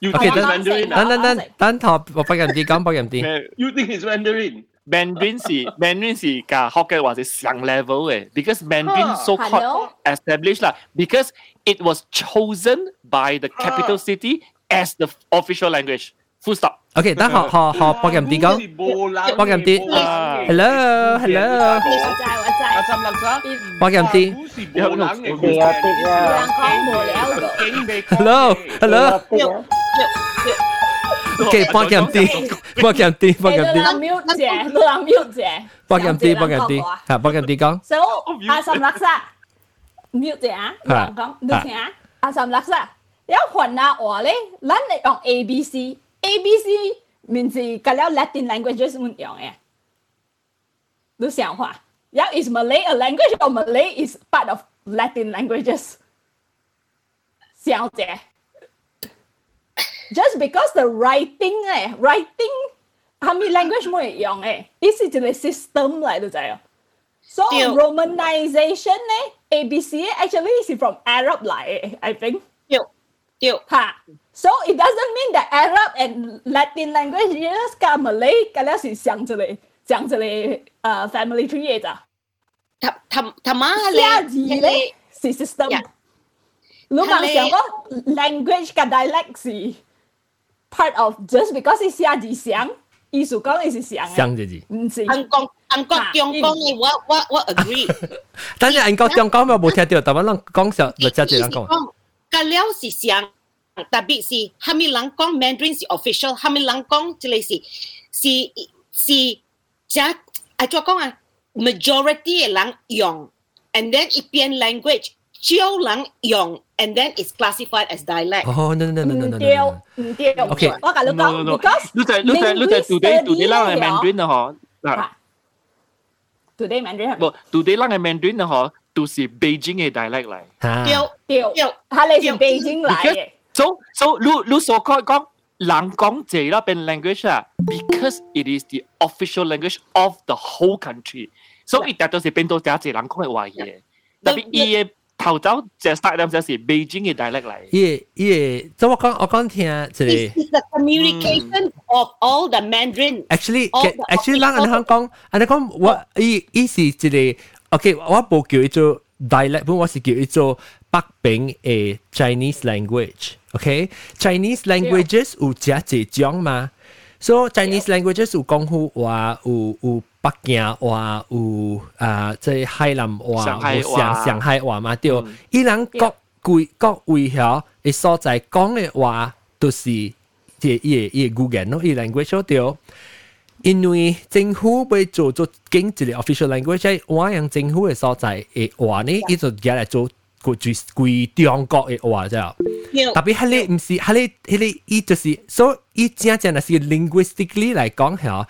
You think it's Mandarin? 等等等等，頭我不人啲講，不人啲。You think it's Mandarin? Mandarin 是 Mandarin 是噶学嘅或者上 level 嘅，because Mandarin so called established 啦，because it was chosen by the capital city as the official language. Full stop. OK，等学学学博人啲讲，博人啲，hello hello，我知我知。阿心谂下，博人啲冇冷嘅，对啊对啊。，hello hello。 OK，博人啲，博人啲，博人啲。你两秒姐，你两秒姐。博人啲，博人啲，系博人啲讲。 So 阿什垃圾，mute 姐啊，你讲，你听啊，阿什垃圾，有混啊话咧，咱嚟用 A B C，A B C 面是隔了 Latin languages 唔用嘅。你想话，有 is Malay a language or Malay is part of Latin languages？小姐。 just because the writing 诶，writing 系咪 language 冇人用诶？呢是一个 system 嚟到就系。So romanization 咧，A B C actually 是 from Arab 嚟嘅，I think。对对。吓，so it doesn't mean that Arab and Latin languages 加 Malay 嗰啲是上一个上一个诶 family tree 嘅咋。他他他妈咧，字咧是 system。如果想讲 language 嘅 dialect 是。 part of just because 是写字像，意思讲你是像嘅，像字字，唔是。韩国韩国中讲嘅，我我我 agree。但系韩国中讲我冇听到，但系人讲时候，就只人讲。个了是像，特别是系咪人讲 Mandarin 是 official，系咪人讲即系是是是只啊再讲啊，majority 嘅人用，and then 一边 language 少人用。and then it's classified as dialect. Oh no no no no no no. 唔对，唔对。 Okay. 我讲你讲，because 你在你在你在 today today lang系 Mandarin 啊嗬。 today Mandarin 唔，today lang 系 Mandarin 啊嗬，都是 Beijing 嘅 dialect 嚟。对对，系你是 Beijing 嚟嘅。 So so 你你所讲讲人讲字啦，变 language 啊，because it is the official language of the whole country。所以大多是变到假字人讲嘅话嘢，特别伊嘅。 头走就 start 咁就是 Beijing 嘅 dialect 嚟。耶耶，即我讲我讲听即系。 It's the communication of all the Mandarin. Actually, actually，人人讲，人讲我伊伊是一个，OK，我冇叫伊做 dialect，本我是叫伊做北平嘅 Chinese language，OK，Chinese languages 有只几种嘛，so Chinese languages 有广府话，有有。 北京话有啊即这海南话上海话。上海话嘛对。伊人各个各位遐诶所在讲诶话著是即个伊诶伊诶语言咯伊诶 language 咯因为政府要做做经济诶 official language 我用政府诶所在诶话呢伊就加来做国去是规中国诶话这特别哈利毋是哈利伊利伊著是所以伊真正正是 linguistically 来讲遐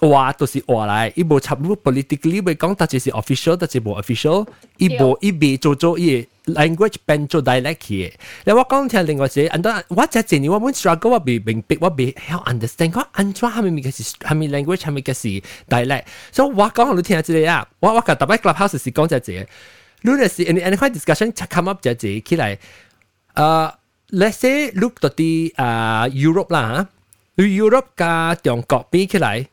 话都是话嚟，伊无插入 politically 会讲，但系是 official，但系无 official，伊无伊未做做伊 language 变做 dialect 嘅。你我讲听另外一个，安多我只前年我本 struggle 我未明白，我未 help understand，我安怎系咪嘅是系咪 language 系咪嘅是 dialect，所以我讲你听下之类啊，我我个特别 clubhouse 是讲只只，你系是 any any kind discussion come up 只只起来，诶，let's say look 到啲诶 Europe 啦吓，Europe 加中国比起来。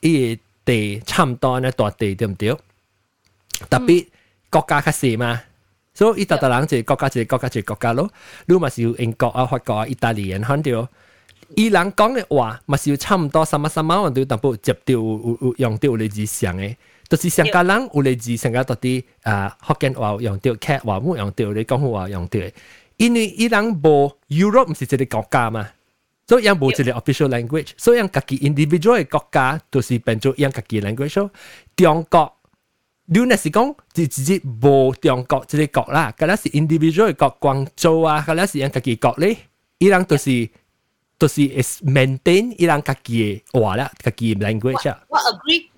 伊地差唔多呢大地对唔对？特别国家较细嘛，所以伊特特人就国家就国家就国家咯。如果是有英国啊、法国啊、意大利人，看到 伊人讲嘅话，咪是要差唔多三啊三啊，我哋淡薄接到有有用到你字上嘅，就是上家人有你字上家到啲啊福建话用到，cat 话冇用到，你讲好话用到嘅，因为伊人无 Europe 唔是一个国家嘛。 所以样冇一个 official language，所以样家己 individual 嘅国家都是变做样家己 language 咯。中国，你那是讲就直接冇中国即个国啦，嗰啲是 individual 嘅国，广州啊，嗰啲是样家己国咧，伊人都是都是 is maintain 伊人家己嘅话啦，家己 language 啊。我 agree，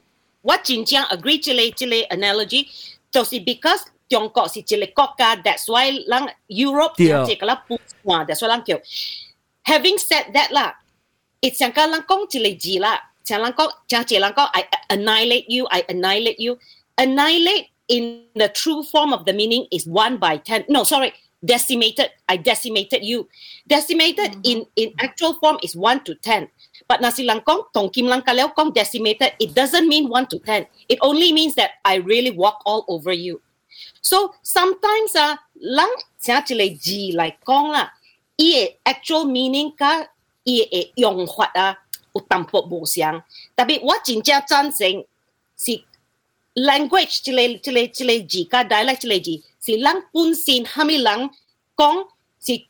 我真正 agree 即个即个 analogy，就是 because 中国是一个国家，that's why 人 Europe 即个啦不换，that's why 人叫。 Having said that lah, it's Langkong Jileji lah. Langkong, I annihilate you, I annihilate you. Annihilate in the true form of the meaning is one by ten. No, sorry, decimated. I decimated you. Decimated mm-hmm. in, in actual form is one to ten. But nasi langkong, tong kim lang kong decimated, it doesn't mean one to ten. It only means that I really walk all over you. So sometimes uh, lang jia ji like kong lah. 伊嘅 actual meaning 甲伊嘅用法啊，有淡薄无相。特别我真正赞成是 language 即个即个即个字甲 dialect 即个字，是人本身虾米人讲是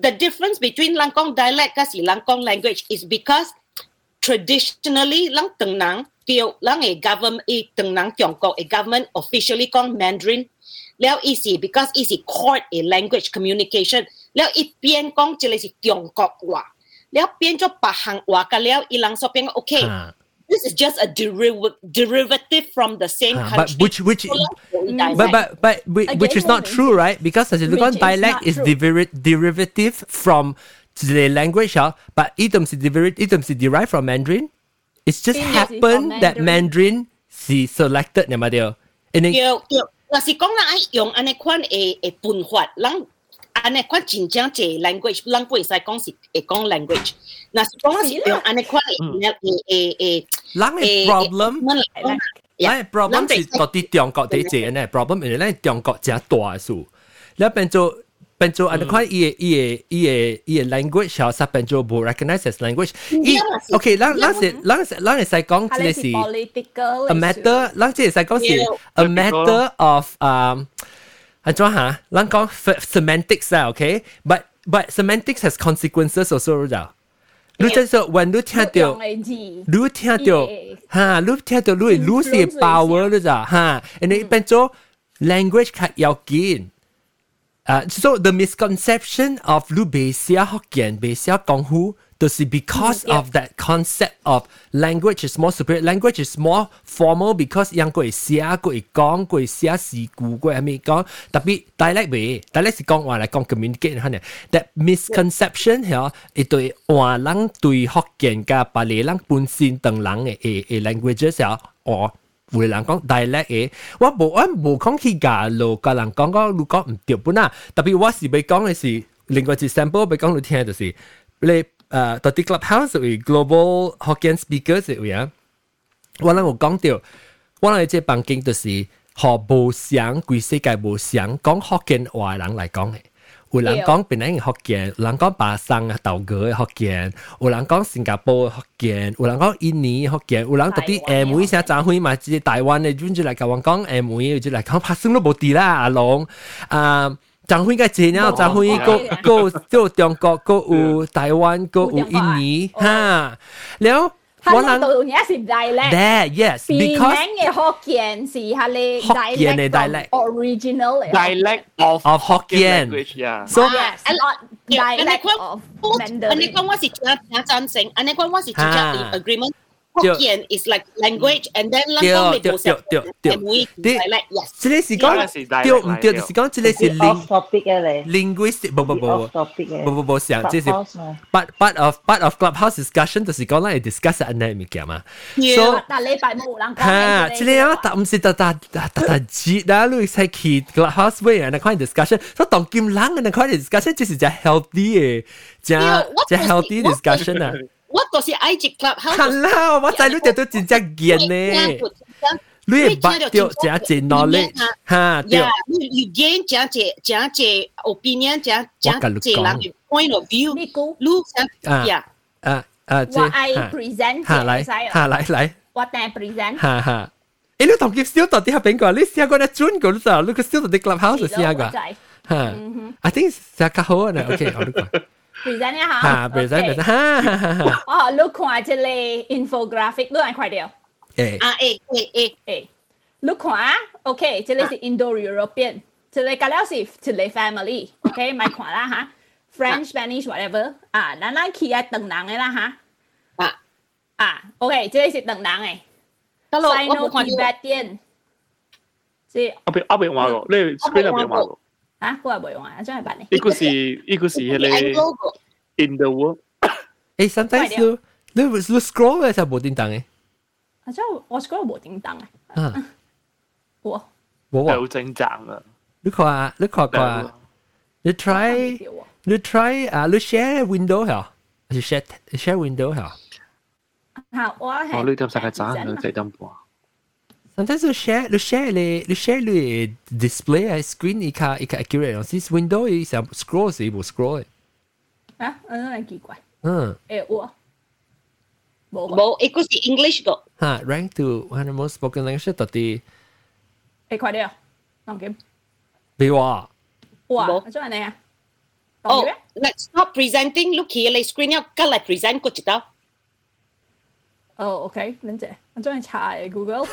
the difference between 人讲 dialect 甲是人讲 language is because traditionally 人当人对人嘅 government 伊当人中国嘅 government officially 讲 Mandarin。 แล้วอีสิ because อีสิ court a language communication. แล้วอีเปียนกองจะเลยสิเกี่ยงกอกว่าแล้วเปียนจะปะหังว่ากันแล้วอีหลังสอบเปียนโอเค this is just a deriv- derivative from the same country. But which which but but but which, is not true, right? Because as you've Silicon dialect is, is derivative from the language, uh, but item's derivative item's derived from Mandarin. It's just happened that Mandarin. Si selected เนี่ยมาเดียว and then 若是讲咱爱用安尼款诶诶办法，咱安尼款真正济 language，咱不会使讲是会讲 language。若是讲是用安尼款诶诶诶，咱诶 problem，咱诶 problem 是到底中国第一呢 problem，因為咱中國真大数，那边做。变做安款伊个伊个伊个伊个 language 小实变做无 recognize as language。伊 OK，咱咱是咱是咱会使讲即个是 a matter，咱即系使讲是 a matter of 啊，安怎吓？咱讲 semantics 啊，OK，but but semantics has consequences also 咋？你即系说，when 你听到，你听到吓，你听到你会 lose 嘅 power 了咋吓？and 你变做 language 较要紧。 Uh, so the misconception of Lubesia Hokkien, Besia Gonghu, is because yeah. of that concept of language is more superior. Language is more formal because yang ko sia ko gong ko sia si gu ko ami gong. Tapi dialect be dialect si gong wan lai gong communicate han. That misconception yeah. here ito wan lang tui Hokkien ka Pali lang pun sin teng lang e e, e languages ya or 会人讲 dialect 嘅，我冇我冇讲去假路，个人讲讲如果唔对本啊，特别我是被讲嘅是另外一 sample 被讲你听就是你诶到啲 clubhouse 为 global Hokkien speakers 位啊，我谂我讲到，我谂即房间就是学无想规世界无想讲 Hokkien 话人嚟讲嘅。 有人讲槟城嘅福建，有人讲巴生啊、豆哥嘅福建，有人讲新加坡嘅福建，有人讲印尼嘅福建，有人特啲诶每声争开嘛，即系台湾嘅，转住嚟讲讲诶每，就嚟讲拍生都冇啲啦，阿龙啊。争开嘅字呢，争开个个都中国，个有台湾，个有印尼吓，然 后。可能到而家是 dialect。There, yes, because 嘅福建是系你 dialect original dialect of of Hokkien language, yeah. So yes, dialect of Mandarin. 安尼讲我是真真赞成，安尼讲我是真正 agreement。 Hokkien is like language, and then 咱讲你冇成，系每系 like yes。即系是讲对唔对？就是讲即系是 off topic 嘅咧。 linguistic 不不不 off topic 嘅。不不不，想即系 part part of part of clubhouse discussion 就是讲咱系 discuss 安尼物件嘛。So 但礼拜冇人讲。吓，即系啊，但唔是特特特特节啦，你使去 clubhouse 会啊，那块 discussion，所以当今人嘅那块 discussion 就是只 healthy 嘅，只只 healthy discussion 啊。 我就是爱只 club house。系啦，我仔女哋都真正见呢。 你会捌到真真 knowledge 哈，对。你 you gain 真真真真 opinion 真真真人 point of view，你估你想呀啊啊，我爱 present 吓嚟吓嚟嚟，我订 present 吓吓。诶，你同佢笑到啲系边个？你试过咧转个就，你个笑到啲 clubhouse 试过。吓，I think 试较好啊，OK，好呢 个。present 一下。吓，present present，哈哈哈哈。哦，你看这里 infographic，你系快啲。诶啊诶诶诶诶，你看啊，OK，这里是 Indo-European，这里隔了是这里 family，OK，咪看啦吓，French、Spanish whatever，啊，咱咱去啊等人嘅啦吓。啊啊，OK，这里是等人嘅。Sino-Tibetan，即阿边阿边话个，你 screen 入边话个。 啊，我系冇用啊，真系办你。呢个是呢个是迄个 in the world。诶，sometimes 你你你 scroll 嘅时候冇叮当嘅。啊，即系我 scroll 冇叮当嘅。啊，我冇好正常啊。你看你看看，你 try 你 try 啊，你 share window 吓，你 share share window 吓。吓，我系。我呢点实系渣，你仔点播 ？Sometimes you share, you share 你，你 share 你 display 喺 screen 一卡一卡 accurate，然后 this window 一想 scroll 是冇 scroll 嘅。啊，真系奇怪。嗯。诶我。冇冇，一个是 English 个。吓，rank to one of the most spoken language 到底。诶快啲啊！当剑。你话？哇，做咩啊？哦，let's stop presenting. Look here，你 screen 要跟嚟 present 个知道。哦，OK，撚姐， 我中意查嘅 Google，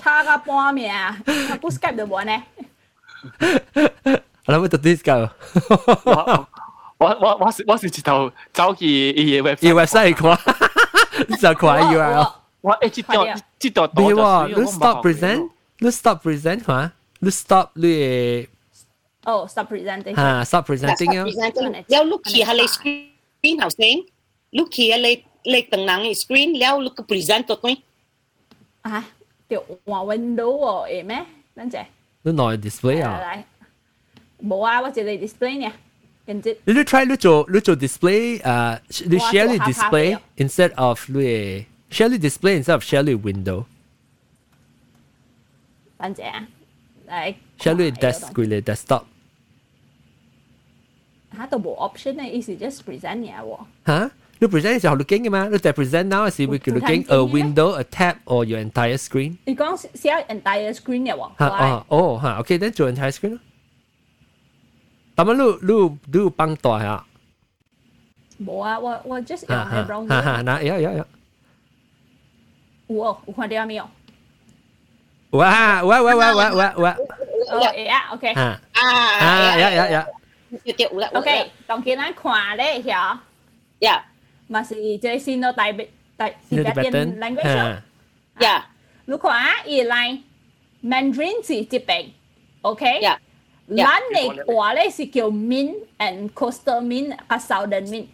查个半面啊，我 Skype 就冇呢。我谂到 this 个。我我我是我是直头走去伊个 website，伊 website 看，就看 URL。我诶，知道知道。你话你 stop present，你 stop present 吓，你 stop 你。哦，stop presenting。吓，stop presenting 啊。有 look 系你 screen 头先，look 系你 lệch tầng nắng screen leo lúc present tôi coi à tiểu hoa window à em ấy nên chứ nó nói display à? bố à tôi chỉ là display nè. You try lúc chỗ lúc chỗ display à you share the display instead of the share the display instead of share the window. Bạn trẻ, like share the desk cái desktop. 嚇，都冇 option 咧，意思 just present 嘢喎。嚇？你 present 嘅时候你经嘅嘛？你就 present now 系会叫你经 a window a tab or your entire screen。你讲 share entire screen 嘅喎。吓哦哦吓，OK，then 做 entire screen 咯。咁啊，你你你有帮大下？冇啊，我我 just 用喺 browser。哈哈，那有有有。有有看到没有？哇哇哇哇哇哇哇！哦，呀，OK。啊啊呀呀呀！有啦，OK，当见咱看咧，吓。呀， mà sự chế xin nó tại tại Tibetan. Language à. yeah dạ. à, lúc quá y lại Mandarin chỉ chỉ bệnh ok? Dạ. Dạ. Yeah lan này quả lấy sự kiểu min and coastal min và southern min.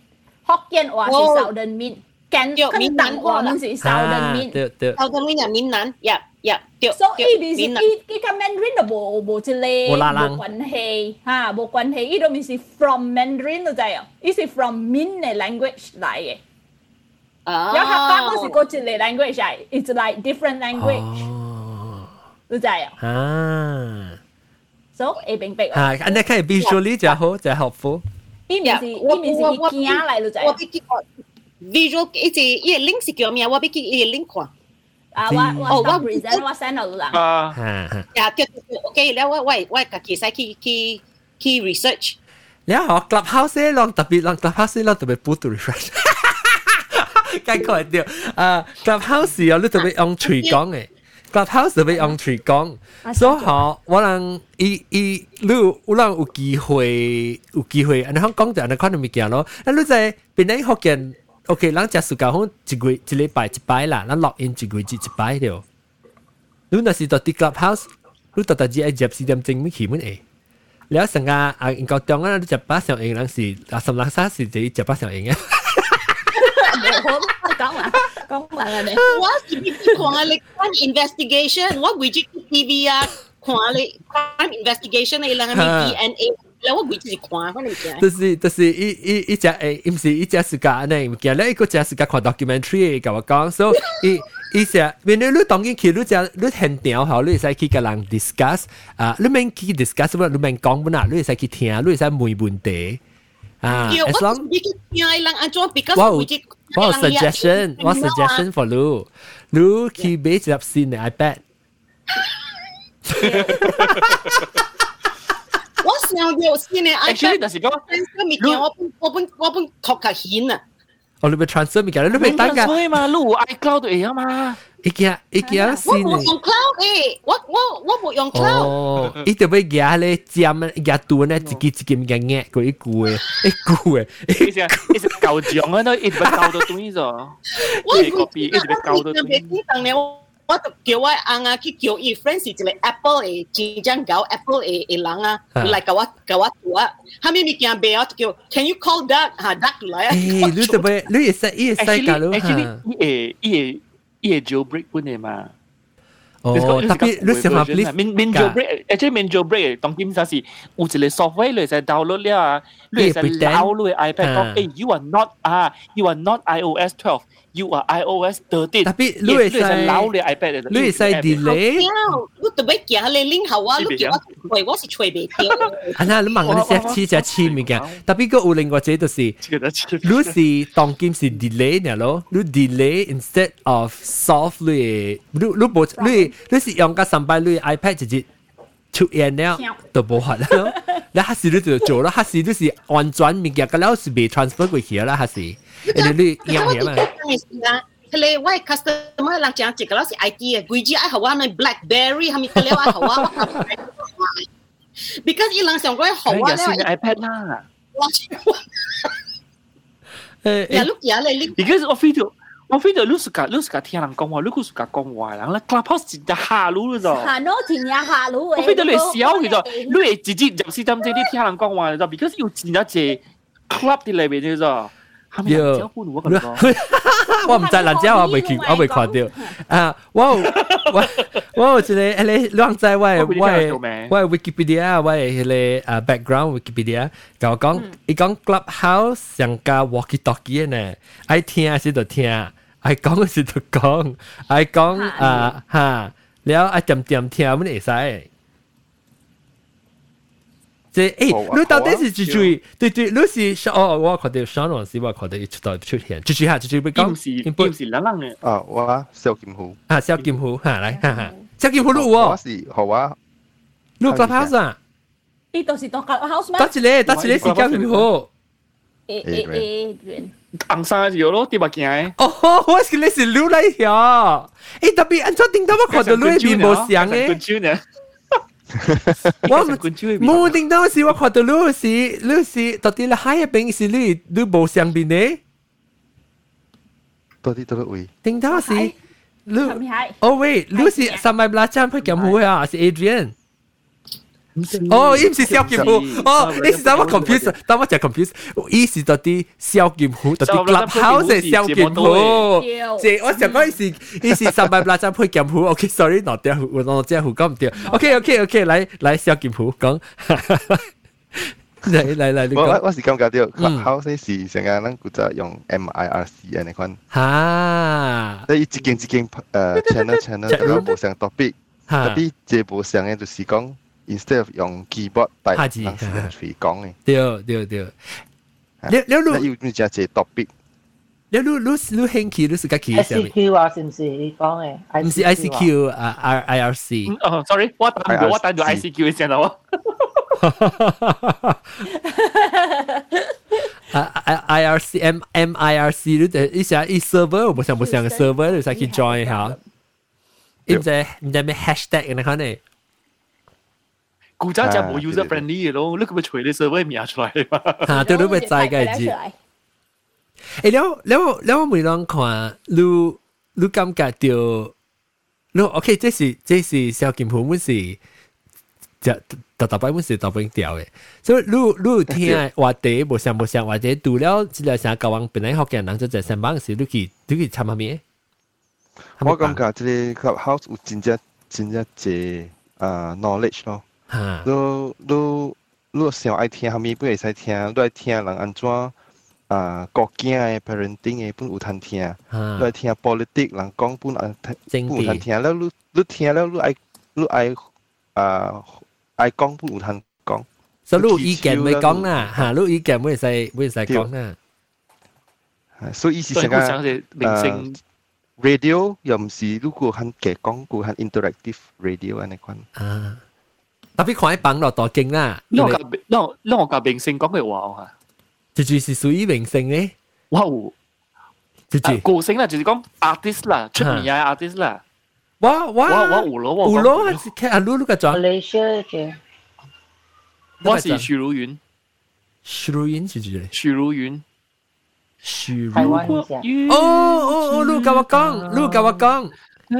Hokkien quả là southern min. 跟跟南话是 Southern Min。对对。 Southern Min 系闽南，呀呀，对。所以呢是呢呢个 Mandarin 就冇冇一个冇关系吓，冇关系。呢度咪是 from Mandarin 就系啊，呢是 from Min 嘅 language 嚟嘅。啊。有客家嗰是个一个 language 系，it's like different language。就系啊。啊。So 会明白啊，安尼可以 visually 就好，就 helpful。呢面是呢面是佢惊嚟就我俾佢 visual 一只一个 link 是叫咩？我俾佢一个 link 看。啊，我我 present 我 send 落啦。啊，呀，对对对，OK，แล้ว我我我家己使去去去 research。แล้วเหรอ clubhouse ลอง特别ลอง clubhouse ลอง特别 put to refresh 概括掉啊 clubhouse 有你特别用嘴讲嘅。Clubhouse 特别用嘴讲，所以好，我人伊伊你有人有机会有机会，安尼香港就安尼看到物件咯。那你在边啲福建 ，OK，人食暑假好一个月一礼拜一摆啦，咱落 in 一个月一摆了。你若是到啲 Clubhouse，你到大只爱接四点钟咪起门诶。แล้วสังกาอ่าอิงกอตองอ่ะจะป้าเสียงเองลังสิอ่ะสำลักซาสิจะจะป้าเสียงเองอ่ะ讲埋讲埋啊你。我是边啲看啊？你看 investigation，我会去 TV 啊，看你 crime investigation 你两个 DNA，แล้ ว我会自己看，反正嘅。就是就是一一一只诶，唔是一只时间呢，唔见咧，一个只时间看 documentary 嘅我讲，所以 意思啊，因为你当然去你只你现场后，你会使去甲人 discuss 啊，你免去 discuss 不，你免讲本啊，你会使去听，你会使问问题啊。as long 我有我有 suggestion，我 suggestion for 你，你去买一粒新嘅 iPad。 我想到新嘅 iPad，但是讲，我本我本我本确较显啊。哦，你咪 transfer 咪㗎？你咪等㗎。所以嘛，你有 iCloud 嚟啊嘛。伊件伊件先。我冇用 cloud 诶，我我我冇用 cloud。哦，伊就要夹咧尖夹断咧，自己自己咪夹夹嗰一句诶，一句诶。伊是伊是旧奖啊，都一直被搞到断咗。我一直被一直被搞到断。 我叫我翁啊去叫伊 friend 是一个 Apple 嘅真正搞 Apple 嘅嘅人啊，嚟甲我甲我做啊，后面物件买我叫 Can you call Doug 吓 Doug 来啊？诶，你特别你会使伊会使搞咯吓。伊会伊会伊会 jailbreak 本嘅嘛。哦，特别你想下 please，免免 jailbreak，actually 免 jailbreak，当今就是有一个 software 你使 download 了啊，你使捞你 iPad 讲，诶，you are not 啊，you are not iOS twelve。 you are iOS 13. Tapi lu yes, sai lau le iPad. Lu sai delay. Lu tu bai kia le link 好啊，lu kia 我我是吹袂掉。啊那你问我哋只只黐物件，特别个有另外一就是，lu 是当今是 delay 呢咯，lu delay instead of solve lu lu lu 冇 lu lu 是用个三百 lu iPad 直接出现了，都冇法咯。你还是你就做咯，还是你是安装物件，个了是被 transfer 过去啦，还是？你你样嘢嘛？ 佢哋喂 customer 人讲一个老是 IT 嘅，贵只爱好啊，那 BlackBerry 系咪佢哋爱好啊？Because 伊人上过好啊，新 iPad 啦。诶，呀，碌嘢咧，你 because 我非常。我非常你是甲你是甲听人讲话，你佢是甲讲话人咧，Clubhouse 真系下路咗。下路真系下路诶。我非常你笑佢咗，你系直接就系咁即系听人讲话咗，because 有真系只 club 啲里边咗。 有，我唔知人家我未见，我未看到。啊，我我我有一个诶，你两在我我我 Wikipedia 我诶个啊 background Wikipedia，甲我讲，伊讲 Clubhouse 上加 walkie talkie 呢，爱听是就听，爱讲是就讲，爱讲啊哈，了爱点点听，乜会使？ 即系诶，你到底是住住对对，你是哦，我看到上老师，我看到出到出现，住住下住住要讲，唔是冷冷嘅。啊，我萧剑虎啊，萧剑虎吓嚟吓吓，萧剑虎录喎。我是好啊，录 clubhouse 啊？呢度是读 clubhouse 咩？得一个，得一个是萧剑虎。诶诶诶，红衫有咯，啲物件。哦，我是你是录嚟呀？诶，特别安怎听到我看到录边冇声嘅？ 我冇定当时我看到你是你是到底你海入边是你你冇上边呢？到底到底位？定当时你哦喂，你是三百八站配剑虎啊？是 Adrian？ 哦，伊唔是小剑虎，哦，伊是等我 confuse，等我就 confuse，伊是到底小剑虎，到底 clubhouse 系小剑虎，即我想讲伊是伊是三百八站配剑虎，OK，sorry，攞掉，我攞只虎讲唔掉，OK，OK，OK，来来小剑虎讲，嚟嚟嚟，我我是感觉到 clubhouse 是成日咱古早用 MIRC 嘅那款，吓，即系一间一间诶 channel channel 都冇上 topic，特别这冇上嘅就是讲。 instead of 用 keyboard 带人士去讲嘅。对对对。你你你要你只只 topic。你你你你兴趣你是个 key 上面。ICQ 啊，是唔是你讲嘅？唔是 ICQ 啊，I I R C。哦，sorry，我等住我等住 ICQ 先啦喎。啊 I R C M M I R C 你就一下一 server 我冇想冇想 server 你先去 join 下。唔知唔知咩 hashtag 你看呢？ 古早就冇 user friendly 嘅咯，你咁咪除你 server 名出嚟嘛？吓，对都咪斋嘅字。诶，了了了，我每当看你你感觉到，你 OK，这是这是小剑谱，本是就特特摆本是特别调嘅，所以你你听话题无相无相，或者读了资料上教往本来学嘅人就在上班时，你去你去参下咩？我感觉这个 clubhouse 有真正真正济啊 knowledge 咯。 哈，你你你想爱听，虾米不会使听，你爱听人安怎啊？国家诶 parenting 诶，本有通听，你爱听 politics 人讲本啊，本有通听。了你你听了，你爱你爱啊爱讲本有通讲。所以你意见未讲啦，哈，你意见未使未使讲啦。所以意思上啊，明星 radio 又唔是，如果肯嘅講，佢肯 interactive radio 安尼款。啊。特别看喺榜落多劲啦。让我让让我教明星讲嘅话啊。这句是属于明星咧。哇哦！这句歌星啦，就是讲 artist 啦，出名嘅 artist 啦。哇哇哇哇有咯，有咯，还是看阿露露个装。 Malaysia 嘅。我是许茹芸。许茹芸是几个？许茹芸。许茹台湾芸。哦哦哦，你甲我讲，你甲我讲。伊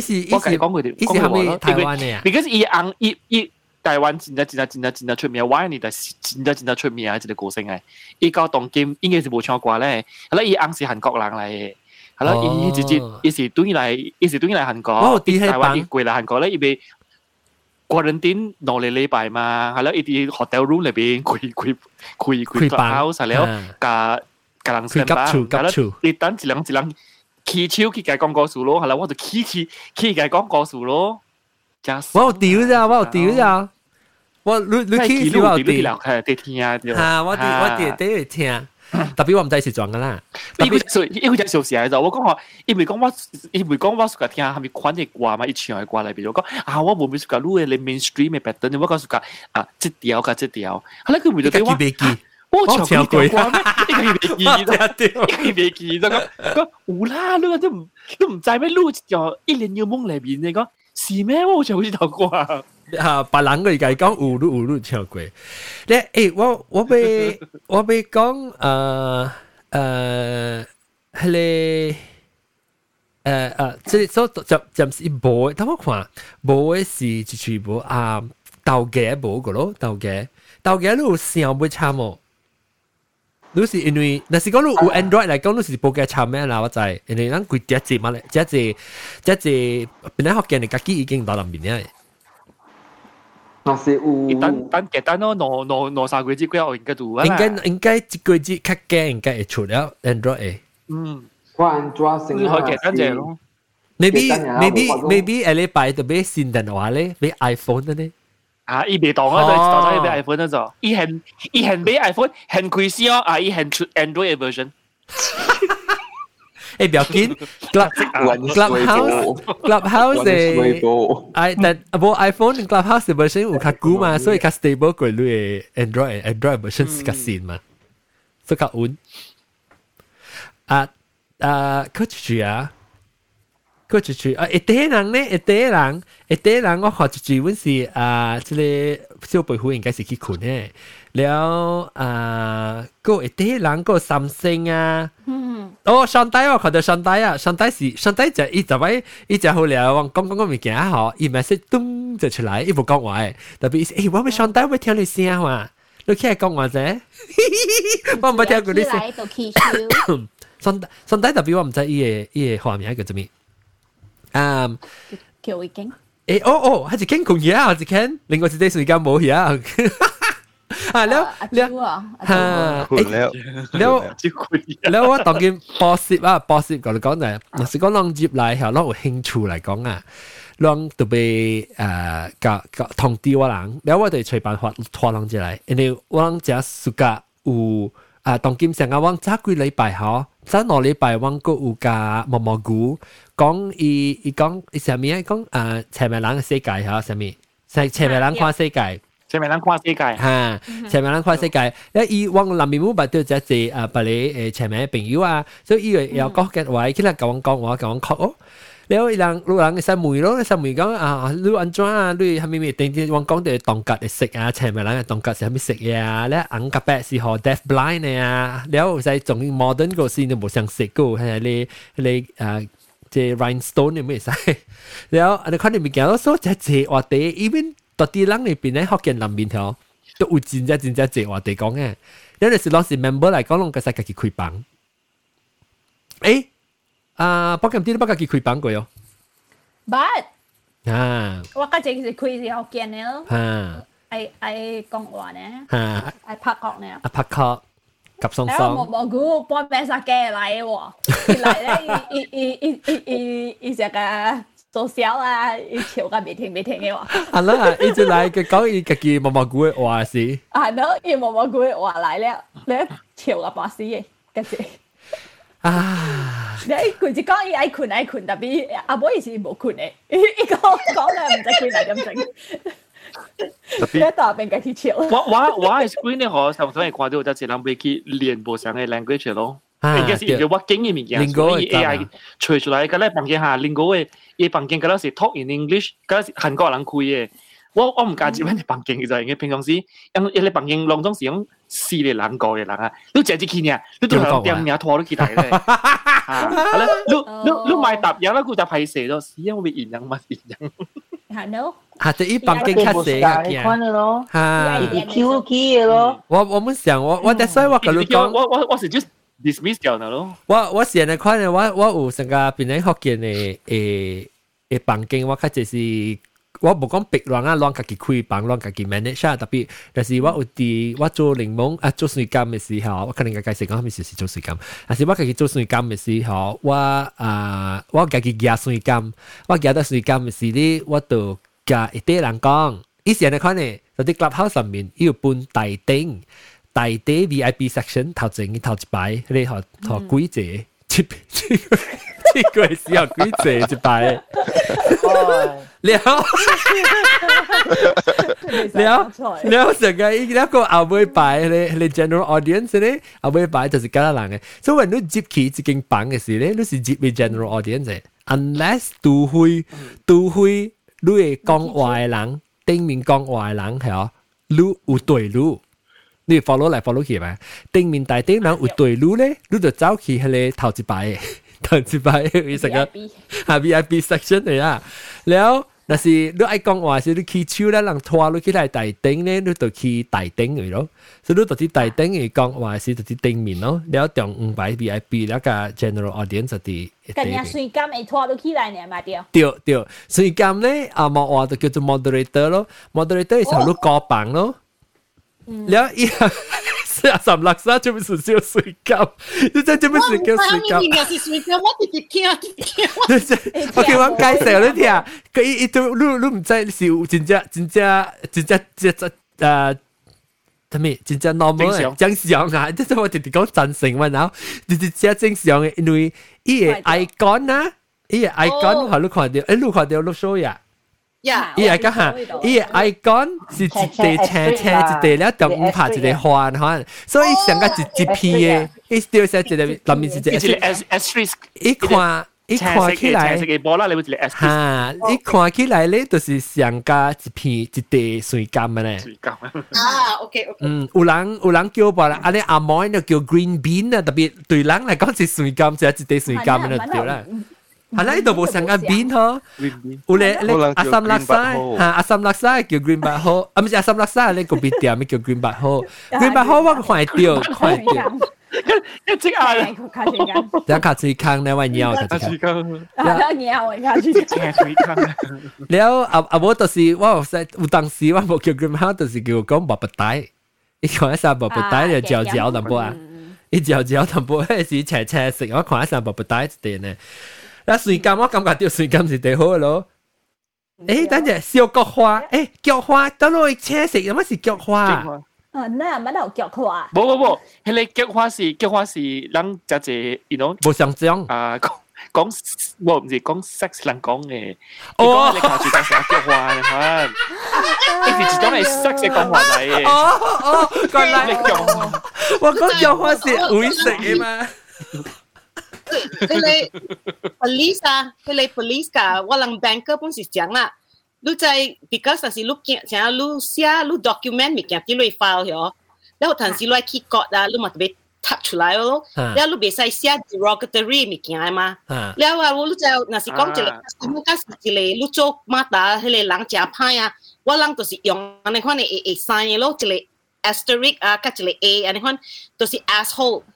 是伊是我讲佢哋，伊是系咪台湾嘅啊？Because 伊红伊伊。台湾真系真系真系真系出名，歪你就真系真系出名嘅一个歌星嘅。伊到当今应该是冇唱歌咧，系啦，伊啱是韩国人嚟嘅，系啦，伊直接伊是对嚟，伊是对嚟韩国，伊台湾伊过嚟韩国咧，伊被 quarantine 两个礼拜嘛，系啦，伊啲 hotel room 里边开开开开 clubhouse 系了，加加人上班，系啦，你等一两一两 起手去解讲歌数咯，系啦，我就起起起解讲歌数咯。我有屌咋，我有屌咋。我你你去是我哋系啲听啊，吓我哋我哋哋听，特别我唔知是装噶啦。因为所以因为就小时喺度，我讲话，因为讲我因为讲我属个听系咪款嘅歌嘛，一唱嘅歌嚟，比如讲啊，我冇咪属个录嘅你 mainstream 嘅 pattern，我讲属个啊，即条甲即条，后来佢咪就对我。 我唱过歌咩？一个未记得，一个未记得咁咁，有啦，你都唔都唔知咩录一条一年要梦里边你讲是咩？我好似好似头歌。啊，别人佢讲讲有路有路唱过。咧，诶，我我被我被讲诶诶，系咧诶诶，即系所就暂时冇，但我看冇嘅是就全部啊豆嘅冇个咯，豆嘅豆嘅路上会差冇。 你是因为，但是讲你有 Android 嚟讲，你是报嘅差咩啦？我知，因为咱规只字嘛咧，只字只字，本来学嘅你家己已经到入面咧。那是有。等等简单咯，攞攞攞三个字归我应该做啊。应该应该一个字较惊，应该会出了 Android 嘅。嗯，我 Android 成日可以简单啲咯。 maybe maybe maybe 下礼拜特别新电话咧，俾 iPhone 嘅咧。 啊，伊未当啊，就当咗伊俾 iPhone 嗰种，伊系伊系俾 iPhone 系开始哦，啊，伊系出 Android version。诶，不要紧，Club Clubhouse Clubhouse 诶，哎，但冇 iPhone Clubhouse version 有较久嘛，所以较 stable 过你 Android Android version 是较新嘛，所以较稳。啊啊，佢住啊！ 佢就住啊！一啲人咧，一啲人，一啲人，我学住住本是啊，即系小背虎应该是去困嘅。了啊，个一啲人个三星啊，哦，上帝我看到上帝啊，上帝是上帝就一就位，一就好了，我讲讲个物件嗬，伊咪识咚就出来，伊冇讲话嘅，特别诶，我咪上帝会听你声话，你听讲话啫，我唔系听过你声。上帝上帝特别我唔知伊个伊个画面系叫做咩 啊，叫已經。誒，哦哦，係一間講嘢啊，一間，另外一段時間冇嘢啊。啊，了了，嚇，了了了，我當見博士啊，博士講嚟講嚟，若是講浪接嚟，係咯，有興趣嚟講啊，浪特別誒，教教通知我人，了我哋隨辦法拖浪接嚟，因為我人只暑假有。啊，当今成个往早几礼拜嗬，早两礼拜往个有架毛毛菇。讲伊伊讲伊啥物啊？讲诶前面人嘅世界吓，啥物？系前面人看世界，前面人看世界吓，前面人看世界。咧伊往南面冇捌到只只诶，别你诶前面嘅朋友啊，所以伊又讲嘅话，佢嚟讲我讲话讲讲哦。 了人路人會使問咯，使問講啊，你安怎啊？你係咪咪定定往講啲當格嚟食啊？前面人嘅當格係咪食嘢啊？咧眼夾白是何 deaf blind 嘅啊？了使仲 modern 個先都冇想食個，係你你誒。即 rhinestone 你咪使，然後你看你咪見到所只只話地，even 到啲人裏邊咧，福建南邊條都有真正真正只話地講嘅，因為是老是 member 嚟講，攏個使家己開房，誒。啊，不过唔知你不过佢开房过哟。 But 啊，我家姐是开是学见嘅咯。啊， 爱爱讲话呢，吓，爱拍角呢，啊拍角。及松松。我蘑菇半名杀嘅嚟喎，嚟咧，伊伊伊伊伊伊只个做小啊，伊笑个未停未停嘅喎。系啦，一直嚟佢讲伊家己蘑蘑菇嘅话是。系咯，伊蘑蘑菇嘅话嚟咧，咧笑个巴士嘅，跟住。 啊！你佢就讲伊爱困爱困，特别阿妹是冇困嘅，伊讲讲咧唔使困嚟咁整。tapi 一大边嘅去笑。我我我系 screen 咧，我常常系看到就系人会去练部上嘅 language 咯。应该是因为我经验物件，所以 AI 吹出来，嗰啲房间下，lingo 嘅，伊房间嗰啲是 talk in English，嗰啲韩国人开嘅。 我我唔介意揾啲房间嘅就系，平常时，因因啲房间当中是用四嘅人过嘅人啊，你借支见啊，你都系点嘢拖都几大嘅。系啦，你你你买搭嘢啦，佢就派射咗，是因为营养乜营养。系咯。吓！这一房间较细嘅，看的咯，吓，Q Q 的咯。我我们想我我，但系我跟你讲，我我我是 just dismiss 掉咗咯。我我现在看嘅，我我有成个边啲学见嘅诶诶房间，我较就是 我無講逼亂啊，亂家己開房，亂家己 manage 啊，特別，但是我有啲我做檸檬啊做水柑嘅時候，我可能介紹講咩時時做水柑，但是我家己做水柑嘅時候，我啊我家己夾水柑，我夾到水柑嘅時咧，我就。嘅一啲人講，以前你看呢，嗰啲 clubhouse 上面要搬大頂，大頂 VIP section 頭前頭一排，你學學幾只，呢个系时候几只一排，了了了成个一个后尾排，你你 general audience 咧，后尾排就是几多人嘅，所以你接起一间房嘅时咧，你是接俾 general audience unless 都会都会。你会讲话嘅人，顶面讲话嘅人系哦，你有对路， 你 follow 来 follow 去嘛，頂面大頂人有對路咧，你就走去迄個頭一排嘅，頭一排嘅成個啊 VIP section 嚟啊，了。那是你愛講話是你起手咧，人拖你起來大頂咧，你就去大頂去咯。所以你就去大頂去講話是就去頂面咯。了中五排 VIP 了個 general audience 就啲。咁樣水感會拖你起來呢嘛？對。對對，水感咧啊，冇話就叫做 moderator 咯，moderator 係時候你過磅咯。然後以後十六歲做咩事燒水餃？你真做咩事叫水餃？我唔係水餃，我直接聽直接。我叫我介紹你聽，佢伊伊都你你唔知是有真正真正真正真正誒，睇咩真正 normal 正常啊！即係我直直講真誠嘛，然後直直正正常嘅，因為伊個 icon 啊，伊個 icon 係你看到，誒你看到你 show 呀。呀，伊系讲吓，伊个 icon 是一地斜斜一地了，中午拍一个环环，所以成个一一片嘅，伊掉写一个里面是一个 asterisk，一看。一看起来，吓！一看起来咧，就是上加一片一地水柑嘅咧。水柑啊，OK OK。嗯，有人有人叫吧啦，啊你阿妹就叫 green bean 啊，特别对人嚟讲是水柑，就系一地水柑嘅就对啦。 Hala ito mo sang abin ho. Ule le asam laksa. Ha asam laksa kyo green bat ho. Ami asam laksa le ko bitia mi kyo green bat ho. Green bat ho wa kwai tio kwai tio. 一即係卡住筋，一卡住坑咧，喂，尿卡住坑，尿卡住坑。然後阿阿我就是我有當時我冇叫佢媽，就是叫講白白帶，一看一下白白帶就嚼嚼淡薄啊，一嚼嚼淡薄，嗰時斜斜食，我看一下白白帶一啲呢。嗱水柑我感觉掉水柑是最好嘅咯。诶，等阵小菊花，诶菊花，等我斜食，有乜是菊花？啊，那乜有脚花？冇冇冇，迄个脚花是脚花是人只只，you know，冇想象啊，讲讲我唔是讲 sex 人讲嘅，哦，你靠住当成脚花你看，你是种系 sex 嘅讲话嚟嘅。哦哦，原来我讲脚花是会食嘅嘛。 佢哋 police 啊，佢哋 police 噶，我谂 banker 本是讲啦。你在 because 但是你见想要你写你 document 物件啲你 file 咗，然后但是你去 cut 啊，你咪特别 touch 出来咯，然后你别使写 derogatory 物件嘛，然后啊，你就若是讲一个，我假是一个你做马达，迄个人真歹啊，我人就是用安尼款嘅会会 sign 咯，一个 asterisk 啊，加一个 A 安尼款，就是 asshole。So 若是讲你去 cut 一啲啦，啦，你你讲哦，this must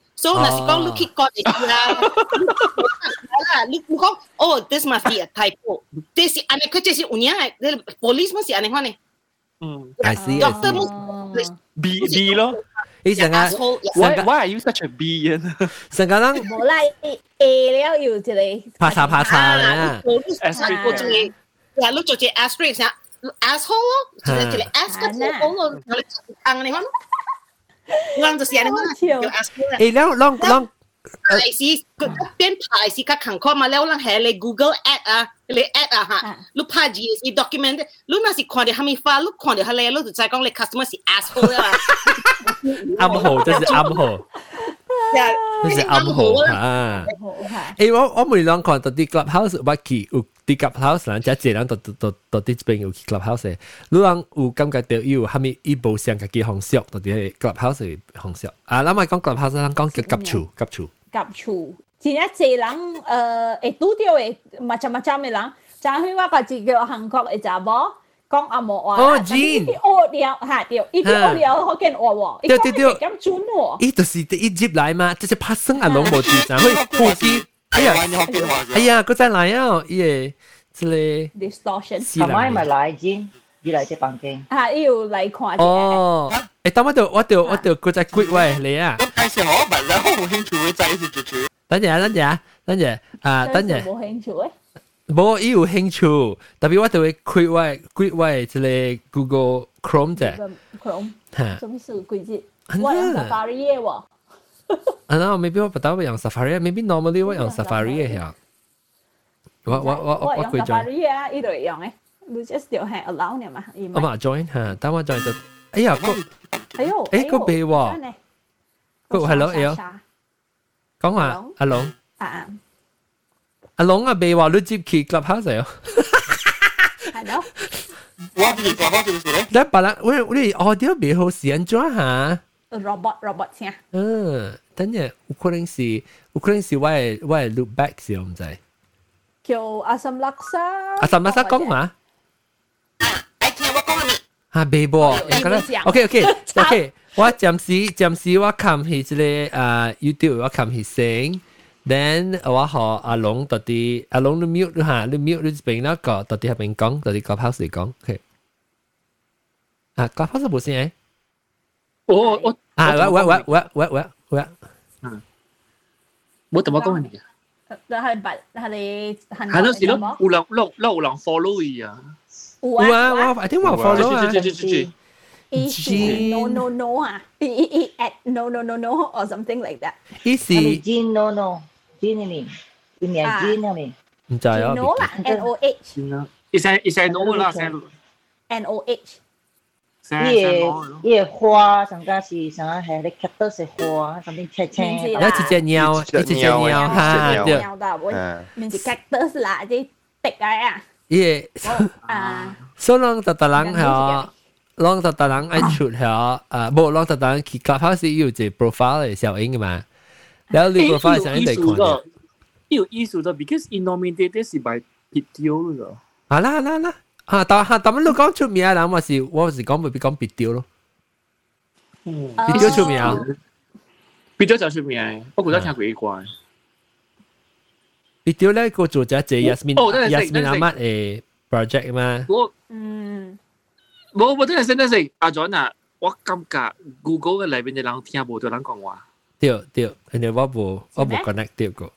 be a typo，这是安尼，佢这是有影嘅，police 乜是安尼款呢？ 嗯，I see I see。 B B 咯，你成日 Why Why are you such a B 人？成个人冇啦，A 了要一个啪嚓啪嚓咧。我我仲要，呀，你做只 asterisk 先，asshole 咯，就系条 S 个字好咯，我哋硬你讲， 我就写你讲，叫 asshole。诶，两两两。排是边排是较坎坷嘛？แล้วลัง系你 Google Ad 啊，你 Ad 啊吓，你拍字是 document，你那是看到下面发，你看到下嚟，你就知讲你 customer 是 asshole 啊。暗号，这是暗号。这是暗号啊！诶，我我每两看到啲 clubhouse，我去有 啲 clubhouse 人，即系人到到到啲边有去 clubhouse，你人有感觉到有下面一部上嘅几行色，到啲 clubhouse 嘅行色。啊，咱咪讲 clubhouse，咱讲叫夹厝，夹厝。夹厝，真系济人诶会拄到嘅macam-macam 嘅人，就系我个字叫韩国嘅查某。讲阿莫话，哦，Jean，啲屙料吓掉，呢啲屙料好见我喎，对对对，咁准喎，呢就是一接来嘛，这是拍生阿龙无字，然后呼吸， 哎呀，哎呀，佢再来啊，耶，这里 distortion，系咪咪来 Jean？你嚟只房间啊，要嚟看哦，诶，等我哋我哋我哋佢再 quick 喂你啊，介绍我问啦，好兴趣会仔是住住，等阵等阵等阵啊，等阵，冇兴趣诶。冇伊有兴趣，特别我就会开位开位即系 Google Chrome 啫。 Chrome，吓，什么是规则？我用 Safari 嘅喎。 啊，那 maybe 我不到我用 Safari，maybe normally 我用 Safari 嘅吓。我我我我我用 Safari 啊，呢度用嘅，你 just 条系 allow 你嘛？我嘛 join 吓，等我 join 就，哎呀个，哎呦，诶个鼻喎，个系咯，有，讲话阿龙。啊。阿龙啊，未话你接佢 clubhouse 啊？系咯。我哋做好做事咧。但系啦，喂，你 audio 未好时间做下。 robot robot 声。嗯， 等阵有可能是有可能是我系我系 look back 时候唔知。叫阿森勒沙。阿森勒沙讲嘛？诶，听我讲啊！啊，未噃，OK OK OK，我暂时暂时我看起即个啊 YouTube 我看起声。then 我学阿龙到啲阿龙你 mute 吓，你 mute 你边那个到啲系边讲，到啲 clubhouse 嚟讲，OK。啊，clubhouse 冇声诶。我我啊，喂喂喂喂喂喂喂。 嗯。我同我讲你啊。但系白系你系。系咯，是咯，有人有有人 follow 伊啊。有啊，我 I think 我 follow 啊。对对对对。 no no no 啊，e e at no no no no or something like that。意思。 Jean no no。Jean 你，你名 Jean 系咪？唔知啊。 No 啦，N O H。一声一声 no 啦，声。 N O H。 伊个伊个花，上加是上加系你 cactus 是花，上面青青。一只只鸟，一只只鸟吓，对。鸟的，我名字 cactus 啦，啲滴啊。耶。啊。所以啷特特人系，啷特特人爱出系，啊，冇啷特特人去 clubhouse 有只 profile 嘅效应嘅嘛。然后你 profile 上一定看嘅。有意思的，because in nominated 是 by video 嘅。啊啦啦啦！ 啊，但系但系你讲出名嘅人，我是我是讲未必讲 video 咯。video 出名啊？video 就出名，不过都听过一关。 video 咧个做咗只 Yasmin Yasmin Ahmad 嘅 project 嘛。我嗯，我我真系真系是阿 John 啊，我感觉 Google 嘅里边嘅人听冇对人讲话。对对，因为我冇我冇 connect 到过。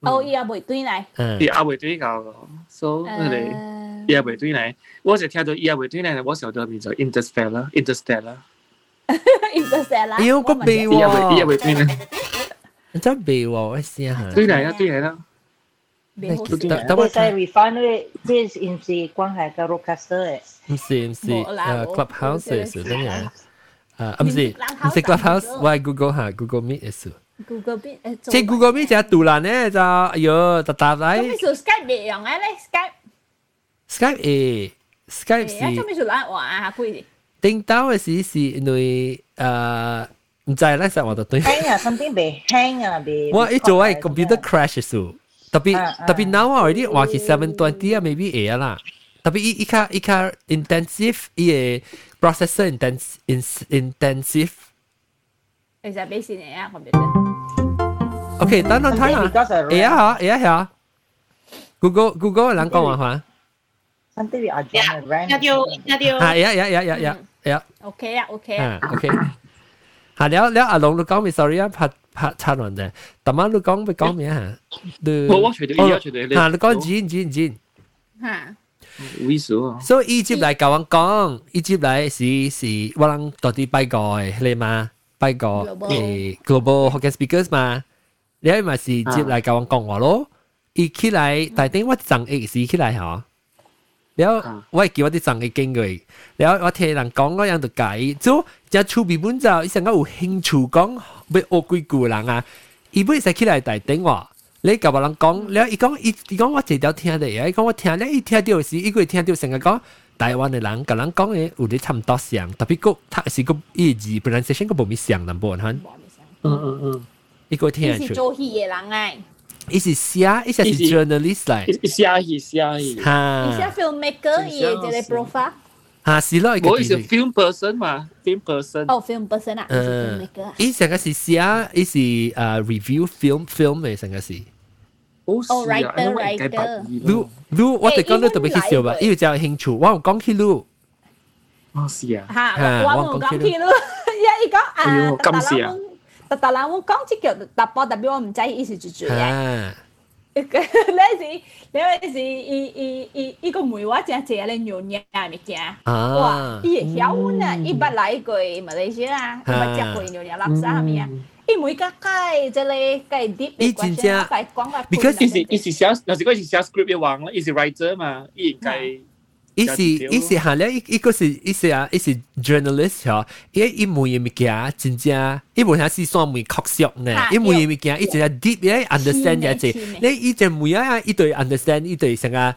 哦，伊也袂对嚟。伊也袂对个，所以你伊也袂对嚟。我就听到伊也袂对嚟，我想到变做 Interstellar，Interstellar。 Interstellar。哎呦，个鼻喎！伊也袂对嚟。真鼻喎，我试下。对嚟啦，对嚟啦。鼻好笑。但系 refine 咧，即系唔是关系个 roadcaster 嘅。唔是唔是，诶 clubhouse 嘅事真系。啊，唔是唔是 clubhouse，我系 Google 吓，Google Meet 嘅事。 Google Meet 诶，即系 Google Meet 就杜兰咧就，哎呦，特特嚟。咁你做 Skype 未用嘅咧？Skype。 Skype 诶，Skype 是。诶，咁你做懒话啊？贵啲。顶到嘅时是因为诶唔知咧，实我就对。 hang 啊，something 被 hang 啊，被。我一做系 computer crash 嘅事，特别特别 now 我啲话系 seven twenty 啊，maybe 会啦。特别一一卡一卡 intensive 伊嘅 processor intensive intensive。 其实俾钱你啊，computer。 OK，等等睇下，会啊吓，会啊吓。Google Google 人讲话话。 Until we are done rent. 那就那就系呀呀呀呀呀呀。 OK 啊，OK 啊。啊，OK。系了了，阿龙你讲咩？sorry 啊，拍拍插完啫。特晚你讲咩讲咩啊？你我我随到而家随到吓，你讲剪剪剪。吓。猥琐啊！所以伊接嚟教我讲，伊接嚟是是我谂到啲拜过你嘛， 拜個誒 global Hokkien speakers 嘛，你咪是接嚟教我講話咯。伊起來，但頂我上一時起來嚇，然後我記我啲上一經過，然後我聽人講嗰樣就解，就只趣味本就，伊成個有興趣講要學幾句人啊，伊本使起來但頂我。你甲別人講，然後伊講伊伊講我一條聽得，伊講我聽咧，伊聽到時，伊個聽到成日講。台湾的人，甲人讲嘅有啲差唔多像，特别个他是个意字 pronunciation 个无咪像淡薄ਹਨ。嗯嗯嗯，伊个听出。伊是做戏嘅人诶。伊是写，伊是 journalist 嚟。伊写戏写戏。哈。伊写 filmmaker，伊嘅即个 profile。啊，是咯，我是 film person 嘛，film person。哦，film person 啊，嗯，伊成个是写，伊是诶 review film film 嘅成个是。 哦，writer writer。你你我哋讲你特别去笑吧，因为就有兴趣，我有讲起你。哦，是啊。吓，我冇讲起你，一伊讲啊，咁是啊。特特人我讲即叫特波，特别我唔知意思住住嘅。你是你是伊伊伊伊个梅话正正咧牛肉物件，哇！伊会晓呢，伊捌来过马来西亚，捌食过牛肉垃圾系咪啊？ 伊每个解即系解啲，伊真正解讲个，because 伊是伊是写，有时嗰时写 script 嘅话咧，伊是 writer 嘛，伊应该。伊是伊是行咧，伊个是伊是啊，伊是 journalist 嗬，伊伊每嘢物件真正，伊无下是算每确实呢，伊每嘢物件伊真系 deep 咧 understand 嘅啫，你伊就每啊伊对 understand 伊对成个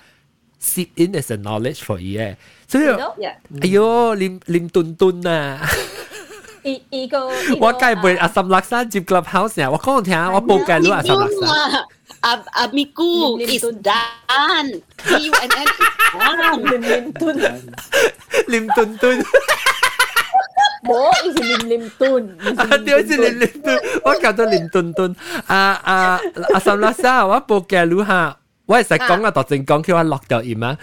sit in as a knowledge for 伊嘅，所以哎呦，啉啉顿顿啊！ 伊伊个我介背阿什勒山接 clubhouse 啊，我讲听，我报介咗阿什勒山。Ab Amiku is done. D U N N is done. Lim tun. Lim tun tun. Bố is lim lim tun. Điều is lim lim tun. 我搞到lim tun tun. 啊啊啊！三拉沙，我报嘅路下，我系实讲啊，突然讲叫我落掉盐啊。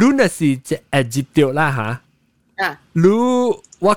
路那是即系接掉啦吓。啊。路我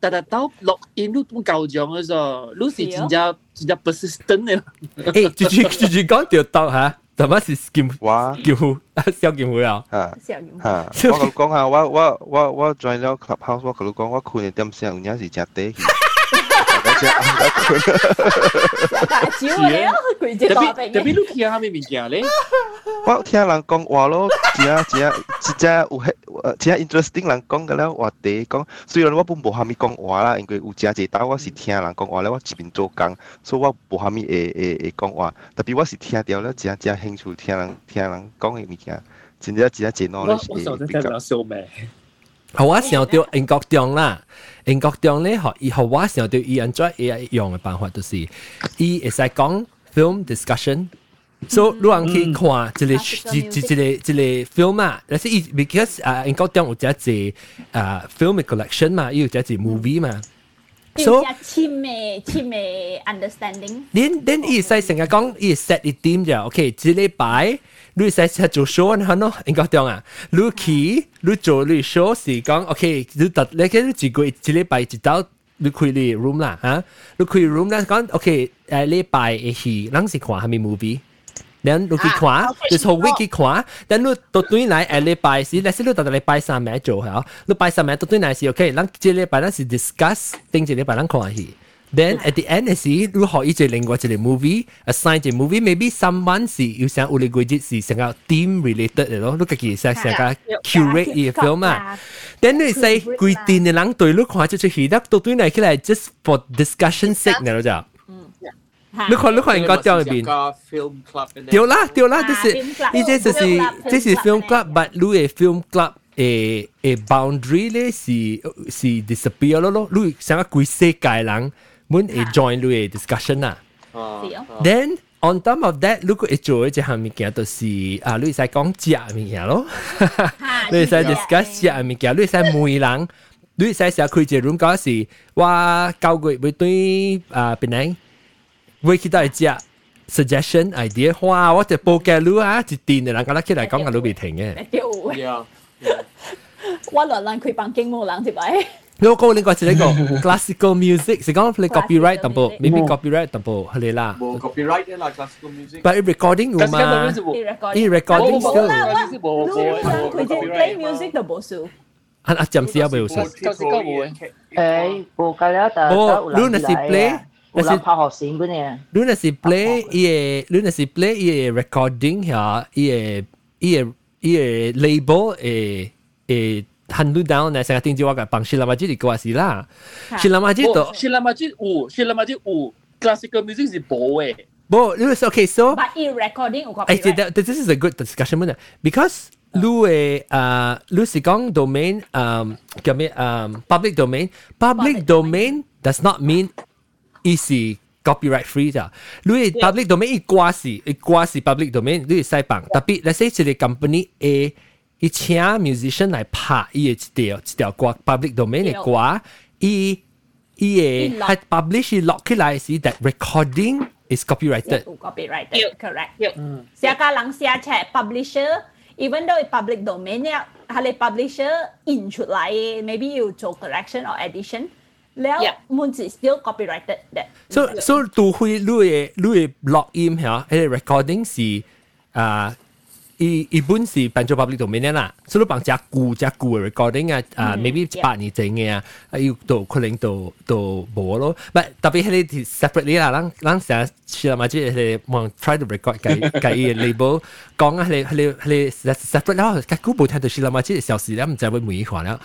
兜录音都都旧奖嘅啫，你是真正真正 persistent 嘅。诶，住住住住讲条兜吓。怎么是剑哇剑虎小剑虎啊？吓吓！我佢讲下，我我我我 join 咗 clubhouse，我佢讲我困嘅点声，有阵时食地 氣。少你咯，佢只特別特別你聽下咩物件咧？我听人讲话咯，真真真真有迄真 interesting 人讲嘅咧話題講，雖然我本无虾米讲话啦，因为有真濟打我是听人讲话咧，我一边做工，所以我无虾米會會會講話，特别我是聽到咧真真興趣听人听人講嘅物件，真正真正攞咧是比較少咩？好我想到英国中啦，英国中咧学以后我想到伊 enjoy 伊用嘅办法就是，伊会使讲 film discussion。so 你人去看一个一一一个一个 film 嘛，但是伊 because 啊英国中有只只啊 film collection 嘛，伊有只只 movie 嘛。so 深嘅深嘅 understanding。你你伊使成日讲伊 set 一点就 OK，一礼拜。 你使使做 show 啊，咯，应该点啊？你去你做你 show 是讲 OK，你特你嘅你一个一礼拜一到你开你 room 啦吓，你开 room 啦讲 OK，诶礼拜一去，咱是看系咪 movie？然你去看，你从 week 去看，但你到对来诶礼拜是，但是你到礼拜三咪做系哦，你拜三咪到对来是 OK，咱即礼拜咱是 discuss，定一礼拜咱看戏。 Then at the end is see, lu ho each language the movie, assign the movie, maybe someone see you sang uli gojit see sang out theme related you know. Look at sang sang ka curate the film ah. Then they say gui tin ni lang toi lu kwa chu chu hi dak to tu nai ki lai just for discussion sake na ja. Look on, look on, got down bin. Film club. Tio la, tio la, this is this is this is film club, but lu a film club a a boundary le si si disappear lo lo. Lu sang gui se kai lang muốn e join lui discussion à. Then on top of that, look at joy chỉ hàng mình kia đó là à lui sẽ 讲 giá mình kia lo. Lui sẽ discuss giá mình kia, lui sẽ mỗi người ด้วยใช้เสียคุยเจรุ่งก็สิว่าเกากุยไปด้วยอ่าเป็นไงเว้ยคิดได้จ้ suggestion idea. ว่าว่าจะโปรแกรมรู้อ่ะจิตตีนเนี่ยหลังก็รักคิดได้ก็งานรู้ไปถึงไงว่าหลอนหลังคุยปังเก่งโมหลังสิไป 接嚟。我讲另外一个 classical music，是讲你 copyright 淡薄，maybe copyright 淡薄系啦。冇 copyright 啦，classical music。 But recording 有嘛？依 recording 冇啦，我佢只 play music 都冇数。啊啊，暂时有冇数？classical 冇诶，冇计啦，但系哦，你那是 play。有人拍学线嗰啲。你那是 play 伊个，你那是 play 伊个 recording 吓，伊个伊个伊个 label 诶诶。 handle down 呢，成日定住我嘅帮希拉马吉嚟过是啦，希拉马吉都希拉马吉有，希拉马吉有，classical music 是冇嘅。不，你话 okay so。 But in recording 有 I say that this is a good discussion 问 because 你诶啊，你是讲 domain 嗯叫咩嗯 public domain，public domain does not mean 伊是 copyright free 咋，你 public domain 伊挂是伊挂是 public domain，你系使帮，特别 let's say 一个 company A。 伊请 musician 来拍伊嘅一条一条歌 public domain 嘅歌，伊伊嘅系 publish 落起来是 that recording is copyrighted。 copyrighted correct。写个人写出 publisher，even though public domain 咧，系 publisher in 出来，maybe 要做 correction or addition。แล้วมันจะ still copyrighted 的。 so so 都会你嘅你嘅录音吓，系 recording 是啊。 伊伊本是办做 public domain 啦，所以帮只固只固嘅 recording 啊，啊 maybe 一百年整嘅啊，要到可能到到冇咯，唔特别系你 separately 啦，咱咱成日试下嘛，即系望 try to record 计计嘅 label 讲啊，系系系 separate 啦，计估冇听到试下嘛，即系小时咧，唔知会每一款啦，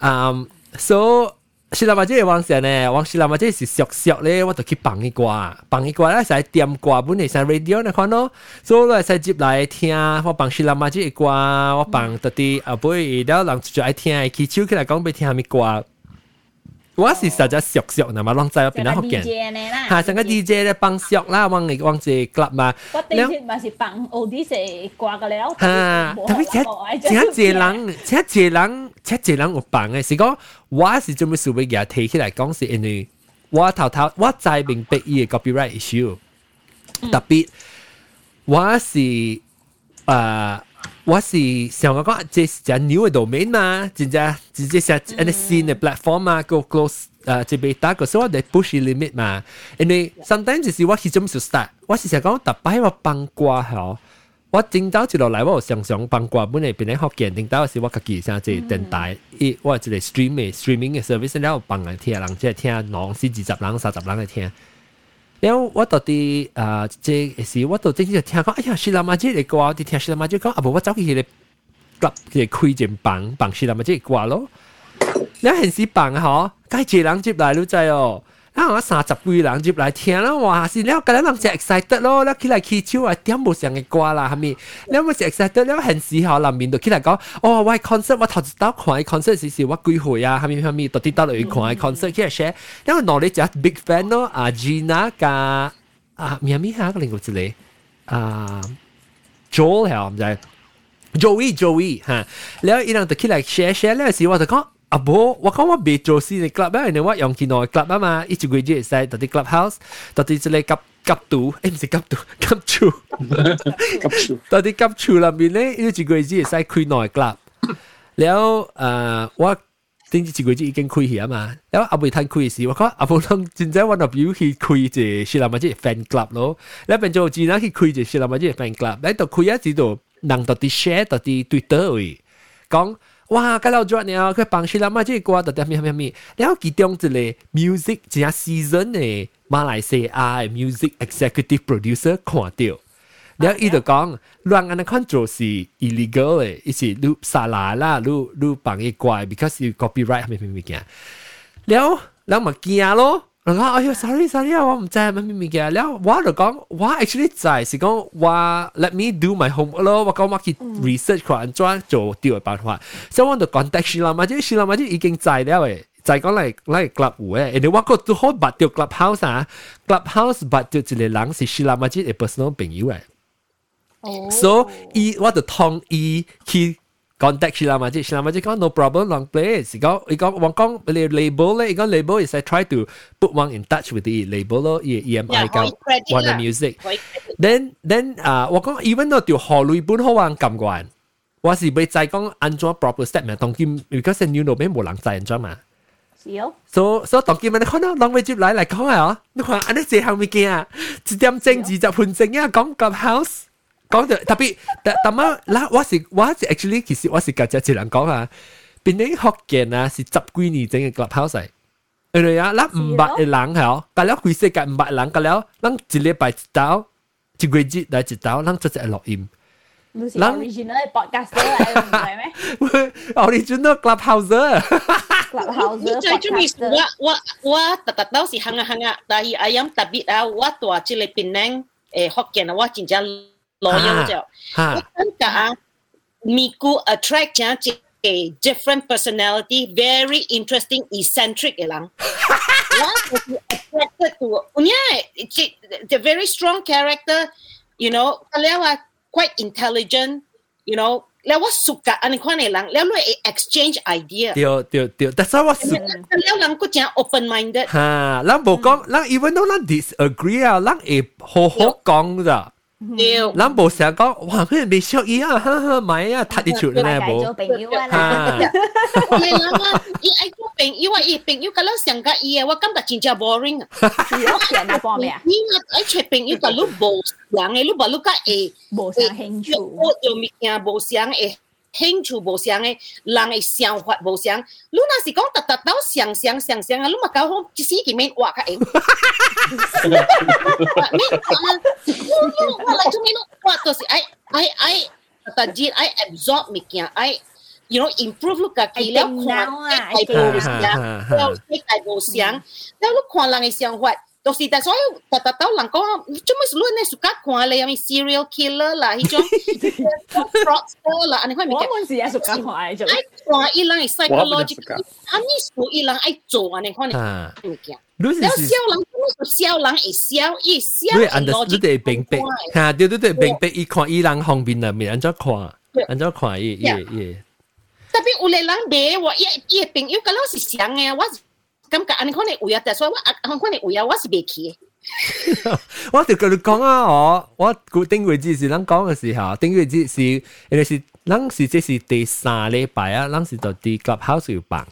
嗯，so 是啦嘛，即係往時呢，往時啦嘛，即係熟熟咧，我就去放一挂，放一挂咧，使點掛本嚟使 radio 呢看咯，所以咧使接来听，我放是啦嘛，即係掛，我放到啲啊，不会，然后人就爱听，起手起来讲俾听下咪挂。我是实在熟熟嗱嘛，浪仔边度学嘅？吓，成个 DJ 咧帮熟啦，往嚟往只 club 嘛。我地铁咪是帮 Odyssey 挂嘅了。吓，特别请请谢人，请谢人，请谢人有帮嘅，是讲我是做咩事俾佢提起来讲，是因为我头头我在明白伊嘅 copyright issue，特别我是诶。 我是想講，這是隻 new 嘅 domain 嘛，真正直接係一個新嘅 platform 嘛，個 close 誒這邊打個所謂嘅 push limit 嘛，因為 sometimes 就是我係做唔少 start，我是想講特擺我幫瓜嗬，我正走一落嚟，我常常幫瓜本嚟變嚟學見，正走時我家己像即係電台，伊我係一個 stream 嘅 streaming 嘅 service，然後幫人聽，人即係聽兩四二十人、三十人嚟聽。然后我到底啊这是我到底就เอ哎呀，樹ว่姐ต่อตีที่จ啊不，我早起去ไอ้ห่าชิรา姐า咯，你係เด็กกลัวว่า哦？咱我三十幾人入來聽啦，哇！是了，今日人就 excited 咯，了起來起手啊，點無上嘅歌啦，係咪？了咪是 excited 了，現時候人面就起來講，哦，我 concert 我頭一到看 concert 時時我幾歲啊，係咪係咪？到底到嚟看 concert 起來 share，因為我哋就 big fan 咯，阿 Gina 加啊，咩咩下個另外一個啊，Joel 係唔知，Joey Joey 嚇，了伊人就起來 share share 了時我就講。啊无，我讲我未做事嘅 club 啊，因为我用见内 club 啊嘛，一直规矩系到啲 club house，到啲即系夹夹度，诶唔系夹度，夹处，夹处，到啲夹处入面咧，一直规矩系开内 club，แล้ว诶我定一直规矩已经开起啊嘛，แล้ว阿未睇开时，我讲阿无通真正 one of you 去开只是啦嘛，即系 fan club 咯，แล้ว变做自然去开只是啦嘛，即系 fan club，แล้ว到开一直到人到啲 share 到啲 Twitter 位讲。 哇！咁老咗呢，佢幫佢啦嘛，即係歌特特咩咩咩，然後其中一個 music 一下 season 嘅馬來西亞 music executive producer 看到，然後伊就講，亂安尼看做是 illegal 嘅，伊是你沙拉啦，你你幫佢怪，because you copyright 咩咩咩嘅，然後然後咪驚咯。人講，哎呀，sorry sorry 啊，我唔知乜咩物件。然後我就講，我 actually 知是講我 let me do my homework 咯。我講我去 research 佢安怎做啲嘅辦法。所以我就 contact 希拉馬姐，希拉馬姐已經知了誒，知講嚟嚟 club 有誒。然後我個都好捌到 club house 啊，club house 捌到一個人是希拉馬姐嘅 personal 朋友誒。所以我就通伊去。contact 徐老妈姐，徐老妈姐讲 no problem long play，是讲伊讲我讲你 label 咧，伊讲 label is I try to put one in touch with the label 咯，伊 EMI 讲 Warner Music。then then 啊，我讲 even though 条河类本好玩咁惯，我是未再讲安怎 proper step 咩，当今 because new 度边冇人再安怎嘛。所所以当今咪你看到两位接嚟嚟讲啊，你看安尼这项物件啊，一点钟二十分钟啊，讲 club house。 讲到特别，但但乜嗱，我是我是 actually 其实我是夹只一人讲啊，边啲学见啊是十几年整嘅 clubhouse 因为啊，嗱五百嘅人系哦，隔了几世界五百人，隔了，咱一礼拜一刀，一个月来一刀，咱做只录音。咱 original podcaster 嚟，唔系咩？original clubhouse。clubhouse 最中意我我我特特都是行啊行啊，但系 ayam 特别啊，我ตัว即系边呢？诶学见啊，我真正。 loyal cho tất cả miku attract cha chị different personality very interesting eccentric elang one attracted to yeah chị the very strong character you know kalewa quite intelligent you know แล้วว่าสุกะอันคนในหลังแล้วเลย e e exchange idea. เดียวเดียวเดียวแต่สว่าสุกแล้วหลังก็จะ open minded ฮะแล้วบอกก็แล้ว even though แล้ว disagree อ่ะแล้วเอโหโหกงจ้ะ 咱无成讲，哇！佢未熟伊啊，哈哈，买啊，踢啲出咧无。做朋友啊啦。你谂啊，伊爱做朋友啊，伊朋友咁样上架伊啊，我感觉真正 boring 啊。我见啊方面啊。你啊，爱做朋友咁你无相嘅，你无你个会无相兴趣。我做物件无相嘅。 兴趣无相嘅，人嘅想法无相。你若是讲特特到想想想想啊，你咪搞好一时见面话较会。你我我来做咩咯？我就是 I I I 特特节 I absorb 物件，I you know improve 你家己了看，系无相，了系无相，了你看人嘅想法。 就是但所以特特到人讲，做咩事你呢？suka 看你有咩 serial killer 啦，迄种 fraudster 啦，安尼块物件。我们是也 suka 看嘅，就。爱看伊人系 psychological，安尼属伊人爱做安尼款嘅物件。了小人，小人会笑，伊笑。你 understand 你哋明白，吓对对对，明白伊看伊人方面啊，咪安怎看，安怎看伊伊伊。特别有个人买我，伊伊朋友个老是想嘅，我。 咁个，你可能会啊，但系所以我啊，可能会啊，我是未去。我就跟你讲啊，我我固定位置是咱讲嘅时候，定位置是，因为是咱是这是第三礼拜啊，咱是到啲 clubhouse 要办，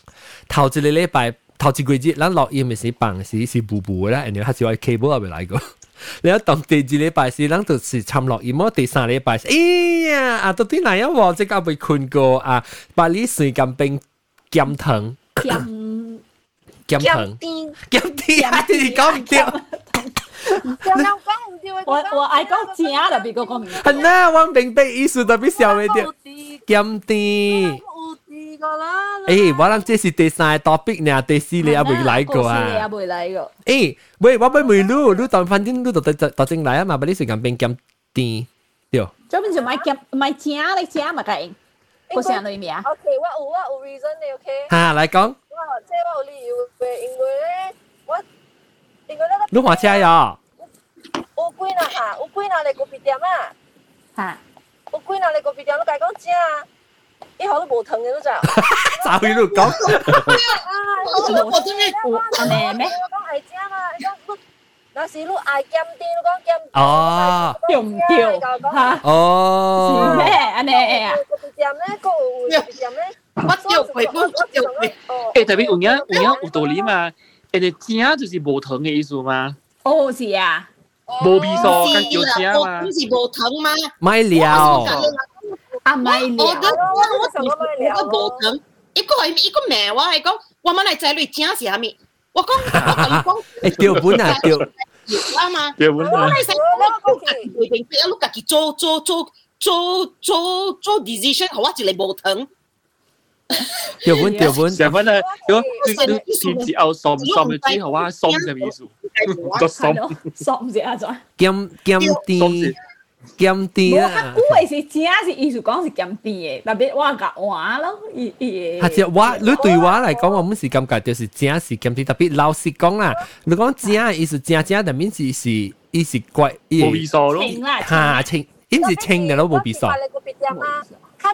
头一个礼拜头一个月咱录音嘅时办是是步步啦，然后系话 cable 未来过。然后当第二礼拜是咱就是参录音，我第三礼拜是，哎呀，啊到底哪一镬即刻被困过啊？把你水咁冰减疼。减 糖，减甜啊！你讲唔掉。我我爱讲正特别嗰个唔。系啊，我明白意思特别少嘅啲。减甜。诶，我谂这是第三个 topic 呢，第四你也未来过啊。你也未来过。诶，喂，我未未录，录当反正录到到到正来啊嘛，把你时间变减甜，对。专门就买减买正嚟正嘛嘅。我想到咩啊？OK，我有我有 reason 你 OK。吓，嚟讲。 即系我好理由嘅，因为咧，我因为咧，你话车呀？有几那吓，有几那嚟个别店啊？吓，有几那嚟个别店，你讲讲正啊？以后都无疼嘅，你知？就喺度讲。啊，我都冇听你讲咩咩？我讲系正啊，你讲那是你爱减啲，你讲减。哦，对唔对？吓，哦，是咩？安尼啊？个别店咧，个个别店咧。 我叫回不，我叫回。诶，特别有影有影有道理嘛？诶，你正就是无糖嘅意思嘛？哦，是啊。无味素跟叫正嘛？是无糖吗？买料。啊，买料。我我我我无糖。一个系一个名，我系讲，我问你仔女正是虾米？我讲我同你讲。诶，调本啊，调。啊嘛。调本啊。我系使我我平时一路家己做做做做做做 decision，我一嚟无糖。 条本条本，成分啊，如果天字后爽爽嘅之后啊，爽嘅意思，个爽爽唔知啊，再减减啲。减啲啊！我系是真是意思讲是减啲嘅，特别我甲话咯，伊伊。系只话，你对我嚟讲，我们是感觉就是真是减啲，特别老实讲啦，你讲真嘅意思，真真的面是是意思怪，冇味素咯，吓清，因是清嘅咯，冇味素。较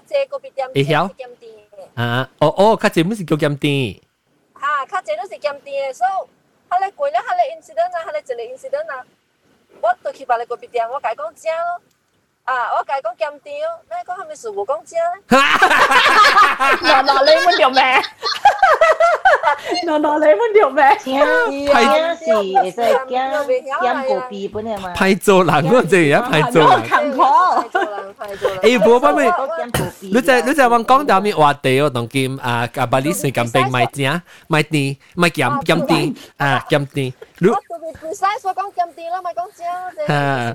济个别店会晓 啊，哦哦，較濟唔是叫減啲。嚇，較濟都是減啲嘅，所以，佢哋過咗，佢哋 incident 啊，佢哋一个 incident 啊。我都去別個個別店，我改讲正咯。啊，我解讲减甜哦，你讲系咪是无讲正咧？嗱嗱，你乜条命？嗱嗱，你乜条命？系是会使减减个别本嘅嘛。派做人嗰阵而家派做人。勤苦。诶，冇乜咩？你就你就讲讲到咩话题哦？当今啊啊，巴黎是咁并卖正卖甜卖减减甜啊减甜。你 唔使所讲减甜啦，咪讲正。啊，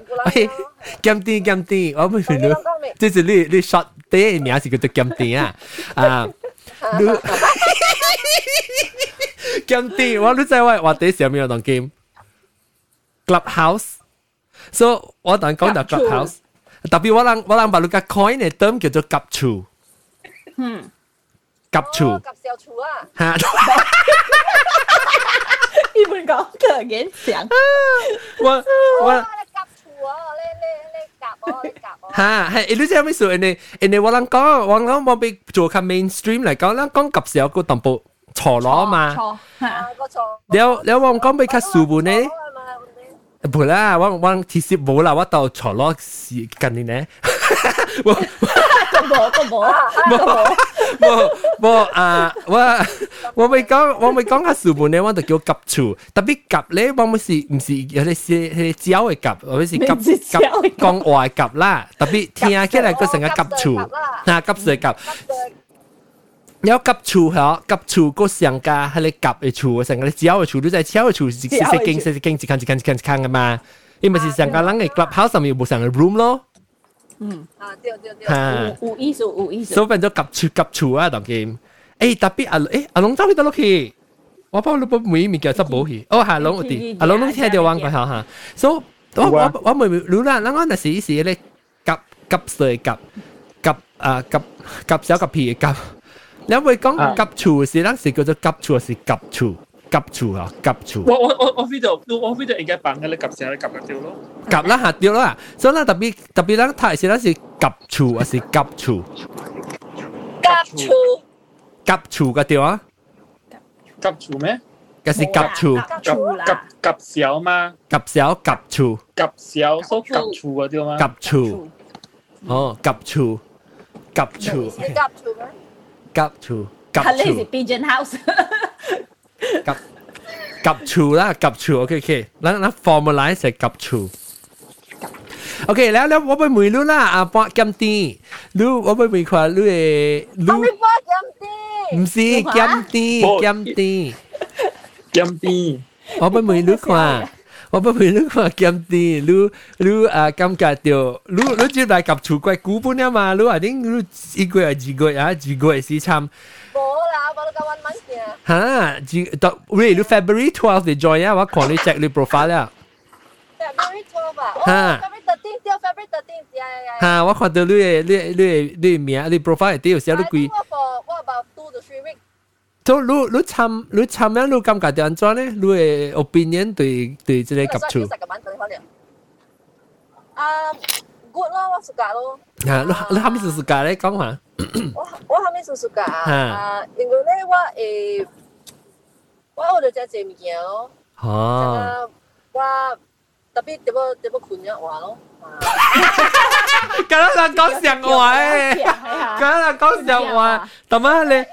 减甜减甜。我唔明咯，即系你你 short 啲名是叫做减甜啊啊！你减甜，我你知我我啲上面有档 game Clubhouse，所以我当讲到 Clubhouse，特别我谂我谂把你个 coin 嘅 term 叫做夹处，嗯，夹处，夹小处啊，吓！ 一般讲特别想，我我。吓系，你知咩事？人哋人哋我谂讲，我谂我俾做下 mainstream 嚟讲，咧讲及时有个同步错攞嘛。错系个错。了了，我讲俾佢书本呢？唔啦，我我其实冇啦，我到错攞时 间呢。我冇都冇冇冇冇啊！我我未讲，我未讲下书本咧，我就叫夹处。特别夹咧，我唔是唔是有啲是系胶嘅夹，或者是夹夹讲话夹啦。特别听起来佢成个夹处，吓夹水夹。有夹处吓，夹处个上加系你夹嘅处，成个你胶嘅处，你就系胶嘅处是是是经是经是看是看是看是看嘅嘛。因为是上加人嘅 clubhouse 上面冇上嘅 room 咯。 嗯，啊對對對，有有意思有意思，所以變咗夾住夾住啊，當然，誒特別阿誒阿龍走你得落去，我幫你幫每物件執冇去，哦係龍我哋阿龍都聽到玩過下嚇，所以我我我咪รู้啦，嗱我那時時咧夾夾碎夾夾啊夾夾手夾皮夾，你會講夾住是啦，是叫做夾住是夾住。夹处啊，夹处。我我我我 video 我 video 应该bằng嘅，你夹成你夹得掉咯。夹啦吓掉啦，所以咧特别特别咧睇是咧是夹处还是夹处？夹处。夹处嘅掉啊？夹处咩？嘅是夹处。夹夹夹小嘛？夹小夹处。夹小所夹处嘅掉嘛？夹处。哦，夹处。夹处。系夹处咩？夹处。夹处。系你是 Pigeon House。 กับกับชู啦กับชูโอเคโอเคแล้วนะ formalize 係กับชูโอเคแล้วแล้วว่าไปมือรู้ล่ะอะปอกัมตีรู้ว่าไปมือควารู้เอรู้ปอกัมตีไม่ใช่กัมตีกัมตีกัมตีว่าไปมือรู้ควาว่าไปมือรู้ควากัมตีรู้รู้อะกัมกาเดียวรู้รู้จุดไหกับชูกวยกูปุ่นเนี่ยมารู้อะนี่รู้อีกวยอะจีกวยอะจีกวยสีช้ำ 吓，二到喂，你 February twelve 你 join 啊，我看你 check 你 profile 啦。February twelve 啊？吓。February thirteen 掉 February thirteen 呀呀呀。吓，我看到你嘅你你你名，你 profile 系有写你几。我 for what about two to three weeks。就你你参你参样，你感觉点样呢？你嘅 opinion 对对这个夹处。啊，good 咯，我 suka 咯。啊，你你系咪是 suka 咧？讲下。 我我系咪是 suka 啊？因为咧，我诶，我学到只只物件咯。哦。我特别点样点样困咗话咯。咁样讲实话诶，咁样讲实话，点啊你？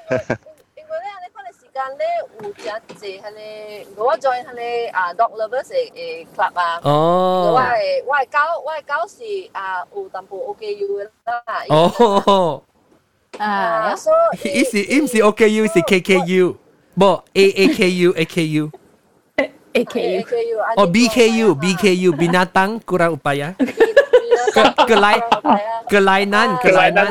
间咧有只济系咧，我 join 系咧啊 dog lovers 诶 club 啊。哦。我系我系搞我系搞是啊有淡薄 OKU 嘅啦。哦。 啊，所以。伊是伊唔是 OKU 是 KKU，冇 AAKU AKU。AKU。哦 BKU BKU binatang kurang upaya。 kelainan kelainan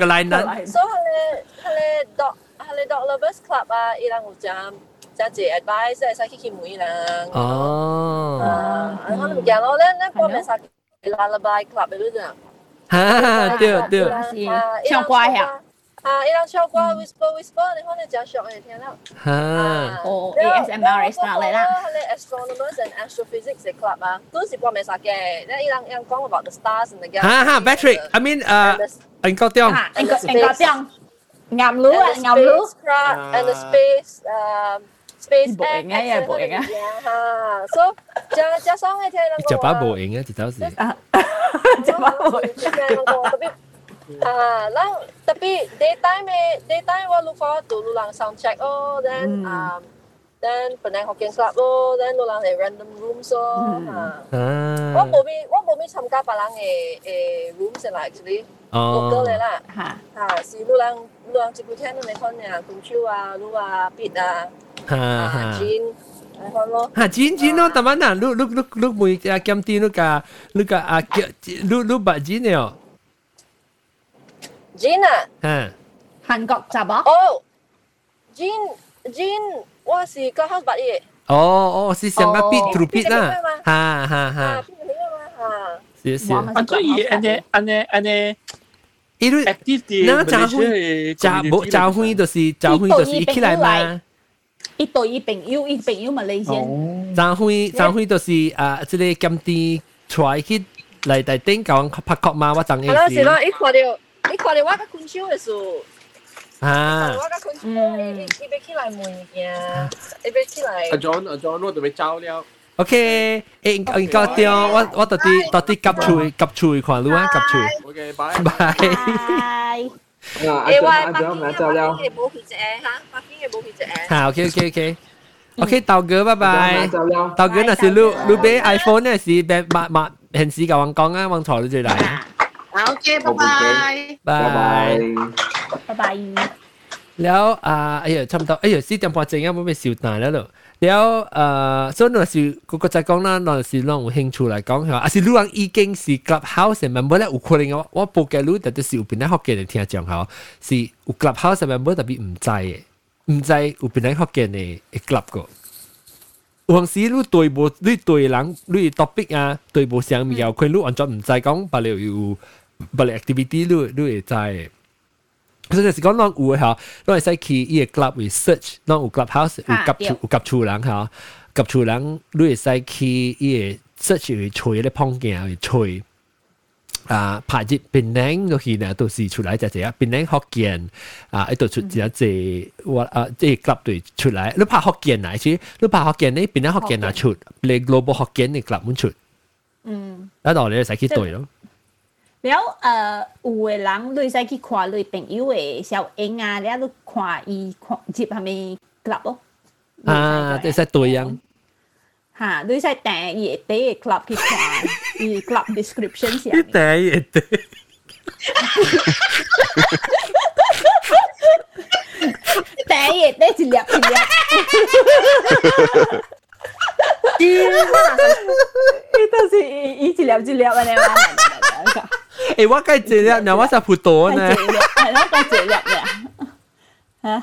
kelainan so hale hale dog hale dog lovers club 啊，伊人有讲。真系 advice 系使去去每人。哦。啊，可能唔见咯，咧咧报名晒 lullaby club 嗰啲啊。哈，对对。唱歌呀。 啊，伊人唱歌 whisper whisper，你可能真熟嘅听啦。哈。哦，ASMR style 嚟啦。系 astronomers and astrophysics 嘅 club 啊，都是报名晒嘅。咧伊人伊人讲 about the stars and the galaxies。哈哈，Patrick，I mean 诶，anh có tiếng。anh có anh có tiếng。ngầm lúa à, ngầm lúa. And the space um space bộ ảnh ấy à bộ ảnh á ha so cha cha xong hay thế là chả bá bộ ảnh á thì tao gì chả bá bộ ảnh Ah, lang tapi daytime eh daytime wa lu for dulu lang sound check oh then mm. um then penang Hokkien club oh then lu lang eh random rooms oh. Mm. Ah. ah. Wa bo mi wa bo mi tham gia pa lang eh eh rooms lah actually. Oh. Local eh lah. Ha. Ha si lu lang lu lang chỉ bu thiên này con nhà cùng chiu ah, lu ah, bit à. Ha ha. Jin ha jin jin no tamana lu lu lu lu mu ya kiam ti lu ka lu ka a lu lu ba jin ne oh Jin 啊。哈。韩国杂啊。哦，Jin Jin，我是个 house 白嘢。哦哦，是上个 beat through beat 啦。哈哈哈。是是。啊，所以安尼安尼安尼。因为 active 那教会教冇教会就是教会就是一起来嘛。一对一朋友，一朋友嘛嚟先。张辉张辉就是啊，即个减啲出来去嚟大顶教拍曲嘛，我张意思。系咯系咯，一看到 一看到我个昆秋嘅时候。啊！我个昆秋，伊伊要起来问件，伊要起来。阿 John 阿 John，我准备走了。 OK，诶，我搞掂，我我到底到底夹处夹处看路啊，夹处。 OK，拜拜。啊，阿 John 阿 John 我走了。冇皮只吓，白边嘅冇皮只。好，OK OK OK。OK，道哥，拜拜。道哥，那是你你俾 iPhone 呢？是俾抹抹平时教我讲啊，往台你最嚟。 OK，拜拜。拜拜。拜拜。แล้วอ่ ok bye bye bye bye bye bye 了啊，哎呀，差唔多，哎呀，四點半正啊，冇咩笑大啦咯。了誒，所以嗰時嗰個就講啦，嗰時讓有興趣嚟講下，啊是老人已經是 clubhouse 咪冇咧有可能我我報嘅路，特別是有邊啲學嘅人聽講下，是有 clubhouse 咪冇特別唔知嘅，唔知有邊啲學嘅人嘅 club 個。有時你對無你對人你 topic 啊，對無相面，佢你完全唔知講，不了要。白了 activity 你你会知嘅。所以是讲咱有吓，咱会使去伊个 club research，咱有 clubhouse 有夹厝有夹厝人吓，夹厝人你会使去伊个 search 去吹咧碰见去吹。啊，拍入槟榔落去呢，都是出来就系啊，槟榔福建啊，一度出只只我啊，即系 club 队出来，你拍福建啊，其实你拍福建呢，槟榔福建啊出，你 global 福建嘅 club 满出，嗯，一度你就使去对咯。 了诶，有嘅人你使去看你朋友嘅小影啊，了你看伊看接系咪 club 咯？啊，即系对样。吓，你使订伊第嘅 club 去看，伊 club description 先。你订伊第。订伊第一粒一粒。伊都是伊一粒 一粒安尼嘛。诶，我计一粒，嗱我实葡萄呢。系咯，计一粒嘅。吓！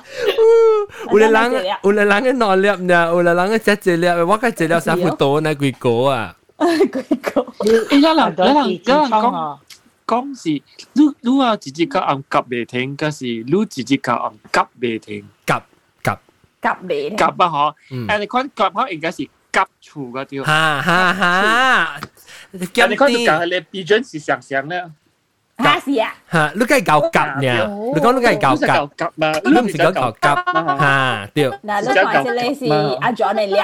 有个人有个人嘅两粒呢，有个人嘅只一粒，我计一粒实葡萄呢，几个啊？几个？诶，有人有人有人讲讲是，你你话自己个暗夹未听，嗰是你自己个暗夹未听，夹夹夹未夹啊！嗬，诶，你看夹可应该是 夹处嗰条。哈哈哈！你看就讲系你标准是想想咧。吓是啊！吓，你梗系搞夹呢？你讲你梗系搞夹夹嘛？你唔是讲搞夹吓？对。嗱，你看这里是阿 John 嚟粒。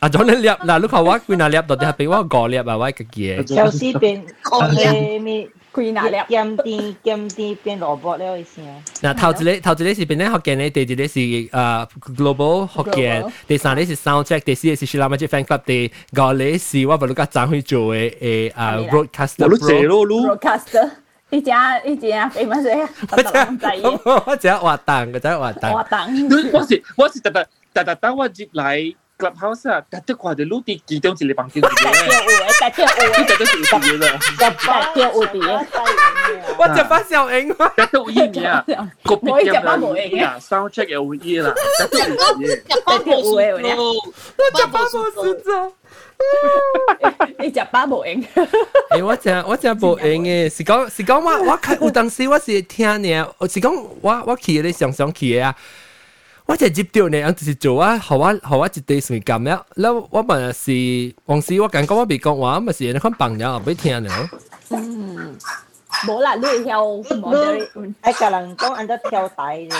阿 John 嚟粒，嗱，你看我几哪粒到底系俾我五粒啊？我个嘢。小时变诶咪 几哪粒？咸甜咸甜变萝卜了一声。嗱，頭一個頭一個是變咧福建咧，第二個是誒 Global 福建，第三個是 Soundcheck，第四個是 Shila Magic Fan Club，第五個是我不如家張去做嘅誒誒 Broadcaster。我做咯咯。Broadcaster，你只你只肥乜水？我只我只活動，我只活動。我是我是特特特特等我接嚟。clubhouse 啊，隔得我哋擼啲幾張是你房間嘅。隔條烏，隔條烏，隔條烏嘅。隔條烏啲。我就把小英。隔條烏嘢啊，個別嘅冇嘢啊，sound check 又烏嘢啦，隔條烏嘢。隔條烏嘢咧。我就把冇事做。你食飽冇用？誒，我真我真冇用嘅，是講是講我我有當時我是聽你，是講我我去咧上上去嘅啊。我就接到呢，就是做啊，好啊好啊，一地算咁样。แล้ว我咪是往时我感觉我被讲话，咪是你看朋友俾听呢。嗯，冇啦，你跳冇得，一个人讲按照跳带嘅。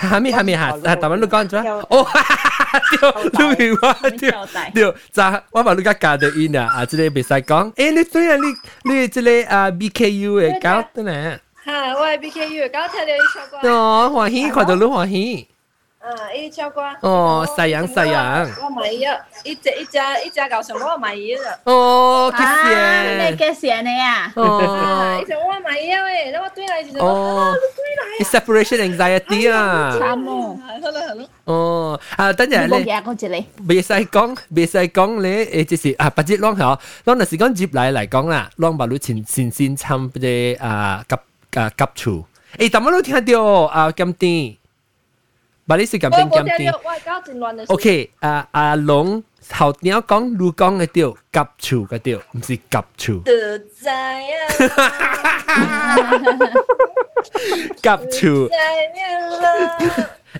系咪系咪吓？系台湾都讲咗。哦，对，对我对对，就我话你家教的音啊，啊，即系别使讲。诶，你对啊，你你即系啊 BKU 嘅教得呢？吓，我系 BKU 嘅教，听到你唱歌。哦，欢喜，看到你欢喜。 啊！伊唱歌。哦，细人细人。我买咗，一只一只一只旧上我买咗啦。哦，几时？你几时你啊？哦，以前我买咗诶，你我对嚟就哦，你 separation anxiety 啊。惨喎。好啦好啦。哦，啊，等阵你。冇讲你。别使讲，别使讲你诶，就是啊，不知啷嗬，啷嗱时讲接嚟嚟讲啦，啷把你前前先参嘅啊急啊急处。诶，点解都听到啊咁啲？ 把你是咁定咁定。O K，啊阿龙后鸟讲路讲嘅调，夹处嘅调，唔是夹处。夹处。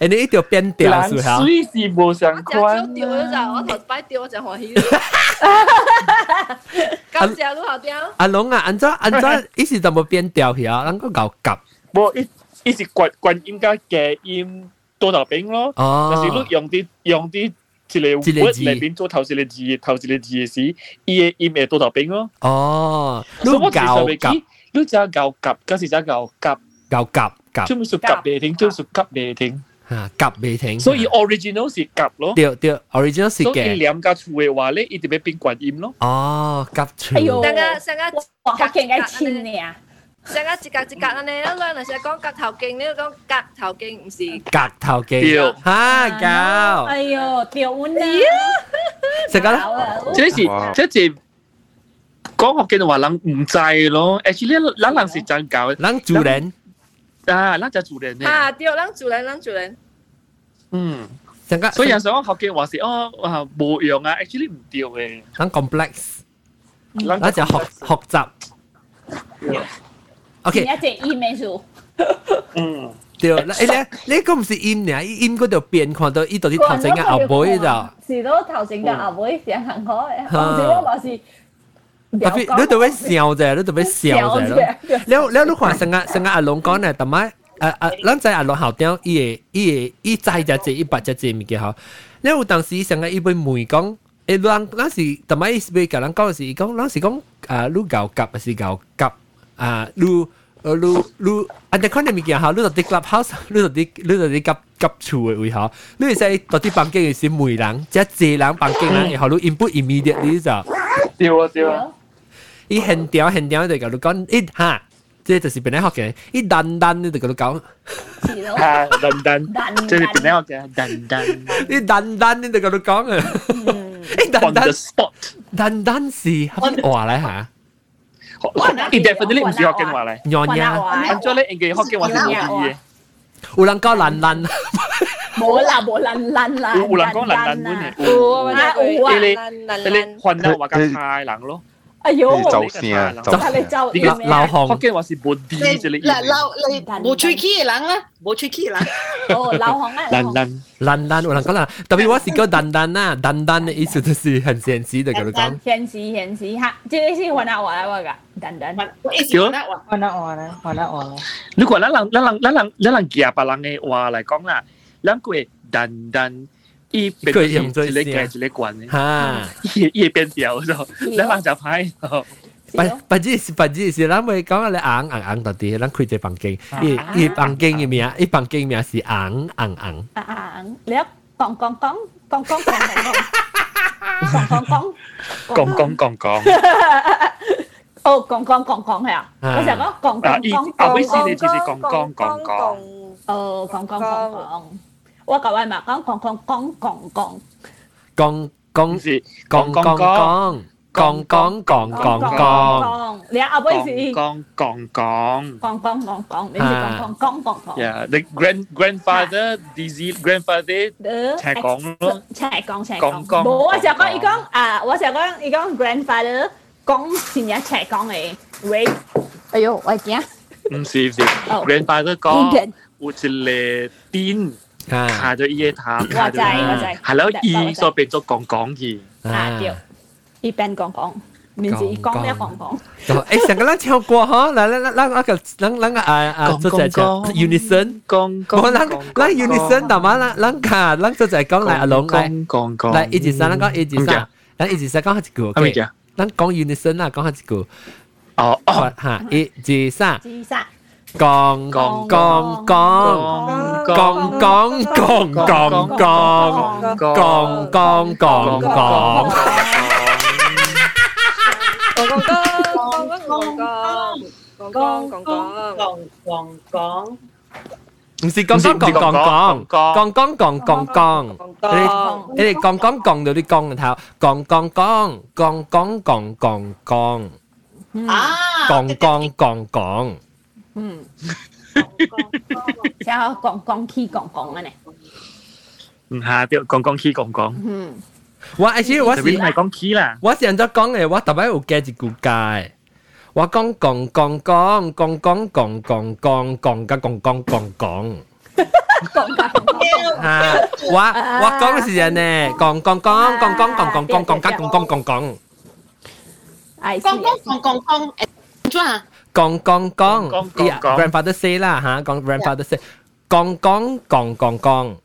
诶，你一条变调是好。水是无相关。我调咗就，我头摆调我就欢喜。夹调都好调。阿龙啊，按照按照，一时怎么变调去啊？能够搞夹。冇，一一时关关应该嘅音。 多头饼咯，但是你用啲用啲一个 word 嚟变做头一个字，头一个字嘅时，伊嘅音系多头饼咯。哦，你教夹，你只教夹，嗰时只教夹，教夹夹，专门属夹未停，专门属夹未停。啊，夹未停。所以 original 是夹咯。对对，original 是嘅。所以两家处嘅话咧，一定要变关音咯。哦，夹处。哎呦，成个成个夹嘅系千嘅啊！ 成日一格一格安尼，咱两阵时讲格头劲，你讲格头劲，唔是格头劲。哈搞！哎呦，调换啊！食噶啦，即是即是讲学嘅话，人唔制咯。actually，咱人是真教，咱主人啊，咱就主人咧。啊，对，咱主人，咱主人。嗯，所以有时候学嘅话是哦，啊冇用啊，actually 唔对嘅。咱 complex，咱就学学习。 OK，你一隻煙尾數。嗯，對，你你嗰唔是煙嘅，煙嗰度變看到依度啲頭先嘅後背就。是咯，頭先嘅後背成行開，頭先我話是。特別你特別笑啫，你特別笑啫咯。了了，你看成個成個阿龍講咧，同埋啊啊，咱在阿龍後頂，伊會伊會伊載只只一百只只物件吼。你有當時成個伊杯梅講。誒，咱咱是同埋伊是俾甲人講是，伊講咱是講啊，你牛夾還是牛夾啊？你呃你你，安尼看你物件吼，你到啲 clubhouse，你到啲你到啲夹夹厝嘅位吼，你会使到啲房间嘅是每人，即系济人房间人，然后你 input immediately 就。对啊对啊。伊现条现条就甲你讲，一哈，即就是本来学嘅，一单单你就甲你讲。啊，单单，即系本来学嘅，单单。一单单你就甲你讲啊。一单单 spot，单单是乜话嚟吓？ 伊 definitely 唔是学经话嚟，样样，按咗咧，应该学经话是冇意义嘅。有人讲烂烂，冇啦冇烂烂啦，有人讲烂烂本嘅，有啊有啊，你你换到话咁太冷咯。 哎呦，走声，走声，你个老行，学经话是冇啲啫，你嗱老你冇吹气嘅人啊，冇吹气嘅人。哦，老行啊，烂烂烂烂，有人讲啦，特别我是叫蛋蛋啊，蛋蛋的意思就是很现实的，佢讲。现实现实吓，即系先换下话啦，我噶蛋蛋。叫换下话啦，换下话啦。如果咱人咱人咱人咱人夹别人嘅话嚟讲啦，咱个蛋蛋。 伊变咗一个一个关嘅，吓，伊伊变调咗，你人就歹咗。不不只是不只是，咱咪讲你硬硬硬到啲，咱开只房间，伊伊房间嘅名，伊房间名是硬硬硬。硬，你讲讲讲讲讲讲讲讲讲讲讲讲讲。哦，讲讲讲讲系啊，我成日讲讲讲讲。啊，微信你就是讲讲讲讲。哦，讲讲讲讲。 我各位嘛讲讲讲讲讲讲， 讲讲是讲讲讲。讲讲讲讲讲，你阿妹是讲讲讲讲讲讲讲，你是讲讲讲讲讲。 Yeah, the grand grandfather, disease grandfather，赤讲咯，赤讲赤讲讲。冇，我成日讲，伊讲啊，我成日讲，伊讲 grandfather 讲前日赤讲嘅，wait，哎呦，我惊。唔是唔是，grandfather 讲有一个癫， 卡咗伊个头，卡咗，系咯，伊所变咗讲讲嘅。啊，对。一边讲讲，面是一讲一讲讲。诶，成个咱唱歌嗬，来来来，咱那个咱咱个啊啊，做只唱 unison，讲讲，咱咱 unison，同埋咱咱卡，咱做只讲来阿龙来，讲讲，来一二三，咱讲一二三，咱一二三讲下一句，OK，咱讲 unison 啊，讲下一句。哦哦，吓，一二三，二三。 讲讲讲讲讲讲讲讲讲讲讲讲讲。讲讲讲讲讲讲讲讲讲讲讲讲，唔是讲讲讲讲讲讲讲讲讲讲，你你哋讲讲讲到啲讲嘅头，讲讲讲讲讲讲讲讲，啊，讲讲讲讲， 嗯，然后讲讲起讲讲嘅呢，唔系，对，讲讲起讲讲，嗯。我而且我是唔系讲起啦，我成日讲嘅，我特别有记一句解。我讲讲讲讲讲讲讲讲讲讲加讲讲讲讲。啊！我我讲嘅是人呢，讲讲讲讲讲讲讲讲讲加讲讲讲讲。讲讲讲讲讲，诶，做啊？ Gong gong gong. Grandfather say lah ha. Gong grandfather say. Gong gong gong gong gong.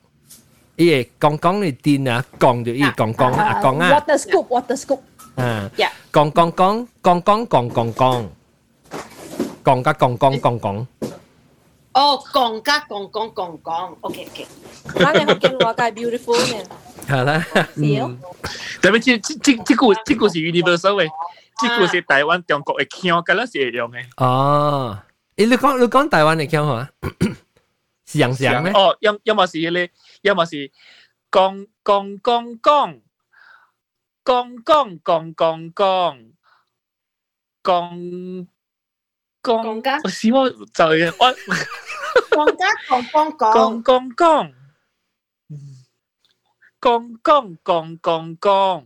Ie, gong gong ni tin à, gong được gong gong à gong à. Water scoop, water scoop. À. Yeah. Gong gong gong, gong gong gong gong gong. Gong gong gong gong gong. Oh, gong ga gong gong gong gong. Okay, okay. 嗱，你學見我介 beautiful 嘅。係啦。嗯。但係呢？呢呢呢個呢個是 universal 嘅。这个是台湾中国嘅腔，咁样是会用嘅。哦，诶，你讲你讲台湾嘅腔好啊？像像咩？哦，要要么是咧。要么是讲讲讲讲讲讲讲讲讲讲讲家，我希望就系我讲家讲讲讲讲讲讲讲讲讲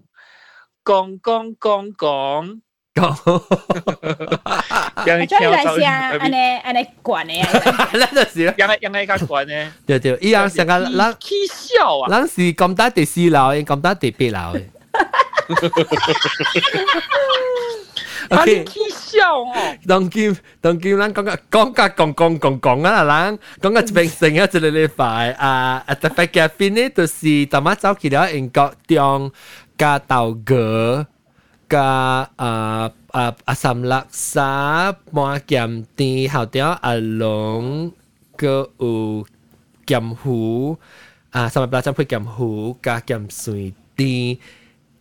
con con con con con 人哋跳走，安尼安尼管咧，那就是人哋人哋咁管咧，對對，依樣成個人起笑啊，人是咁大第四樓，咁大第八樓嘅。啊！你起笑哦！當今當今，咱講個講個講講講講啊！咱講個一邊成啊，一個禮拜啊啊！特別嘅邊呢，就是大媽走去了英國中。加豆哥。甲啊啊啊三六三半咸甜，后条阿龙个有咸糊啊，三百八针配咸糊加咸水甜，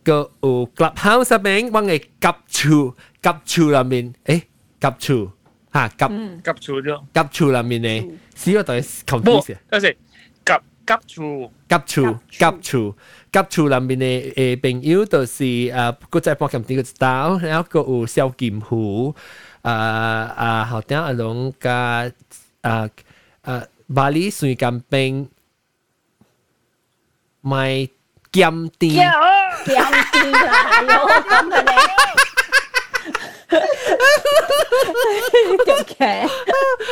个有 clubhouse 入面我嘅夹厝夹厝入面，诶夹厝吓夹夹厝咗，夹厝入面嘅，试我对 confuse，但系夹夹厝夹厝夹厝。 夹厝入面嘅诶朋友就是诶，个在博琴啲个知道，然后个有小剑湖，啊啊，后顶阿龙加啊啊巴黎水甘冰，卖咸甜，咸甜啦，有咁嘅你。 OK，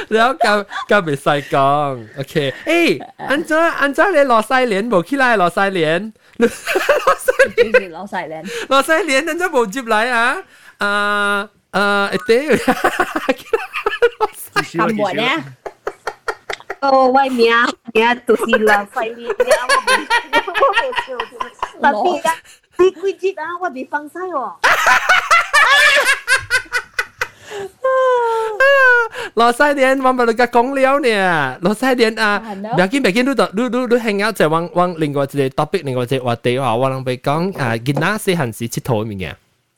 然后咁咁未使讲，OK，诶，安怎安怎你落西莲冇起来落西莲？落西莲，落西莲，落西莲，安怎冇接来啊？啊啊，一啲，咁闷呢？哦，我名名就是落西莲，我我未笑，特别啊，你几日啊？我未放晒喎。 罗西莲，我咪你个讲了呢。罗西莲啊，唔要紧，唔要紧，你都你你你 hang out 就往往另外一个 topic，另外一个话题话，我谂俾讲啊，见那些闲时佚佗面嘅。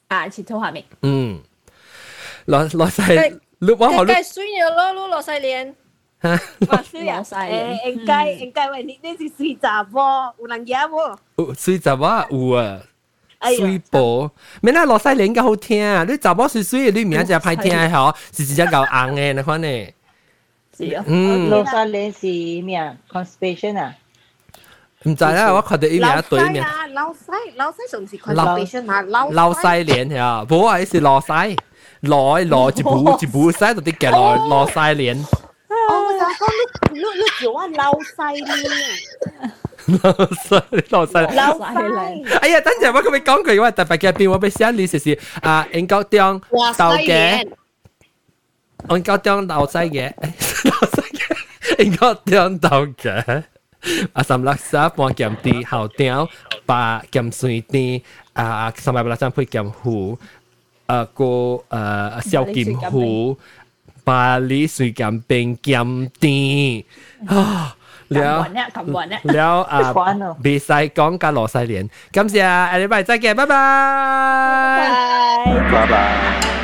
啊，佚佗下面。嗯，罗罗西，你我我梗系衰咗咯，攞落西莲。 我需要诶，应该应该喂，你你是水杂喎，有人嘢喎？水杂啊，有啊。 水波，咩那罗西莲嘅好听啊！你查某水水，你名就歹听嗬，是直接够红嘅那款呢。是啊，嗯，罗西莲是咩啊？constipation 啊？唔知啦，我看到一名对面。老西老西是唔是 constipation 啊？老老西莲系啊，冇啊，是罗西，来来一步一步西到啲嘅来罗西莲。 哦，我想讲你你你叫我老西莲。老细，老细，老细。哎呀，等阵我咁样讲句话，特别嘅边我俾写你试试啊，英国中豆嘅，英国中豆细嘅，豆细嘅，英国中豆嘅。啊，三六三半咸啲后条，八咸水啲，啊，三百八十三配咸糊，啊个诶小盐糊， 八里水咸冰咸啲啊。了了了啊！比赛讲加罗西连，感谢啊！下礼拜再见，拜拜，拜拜。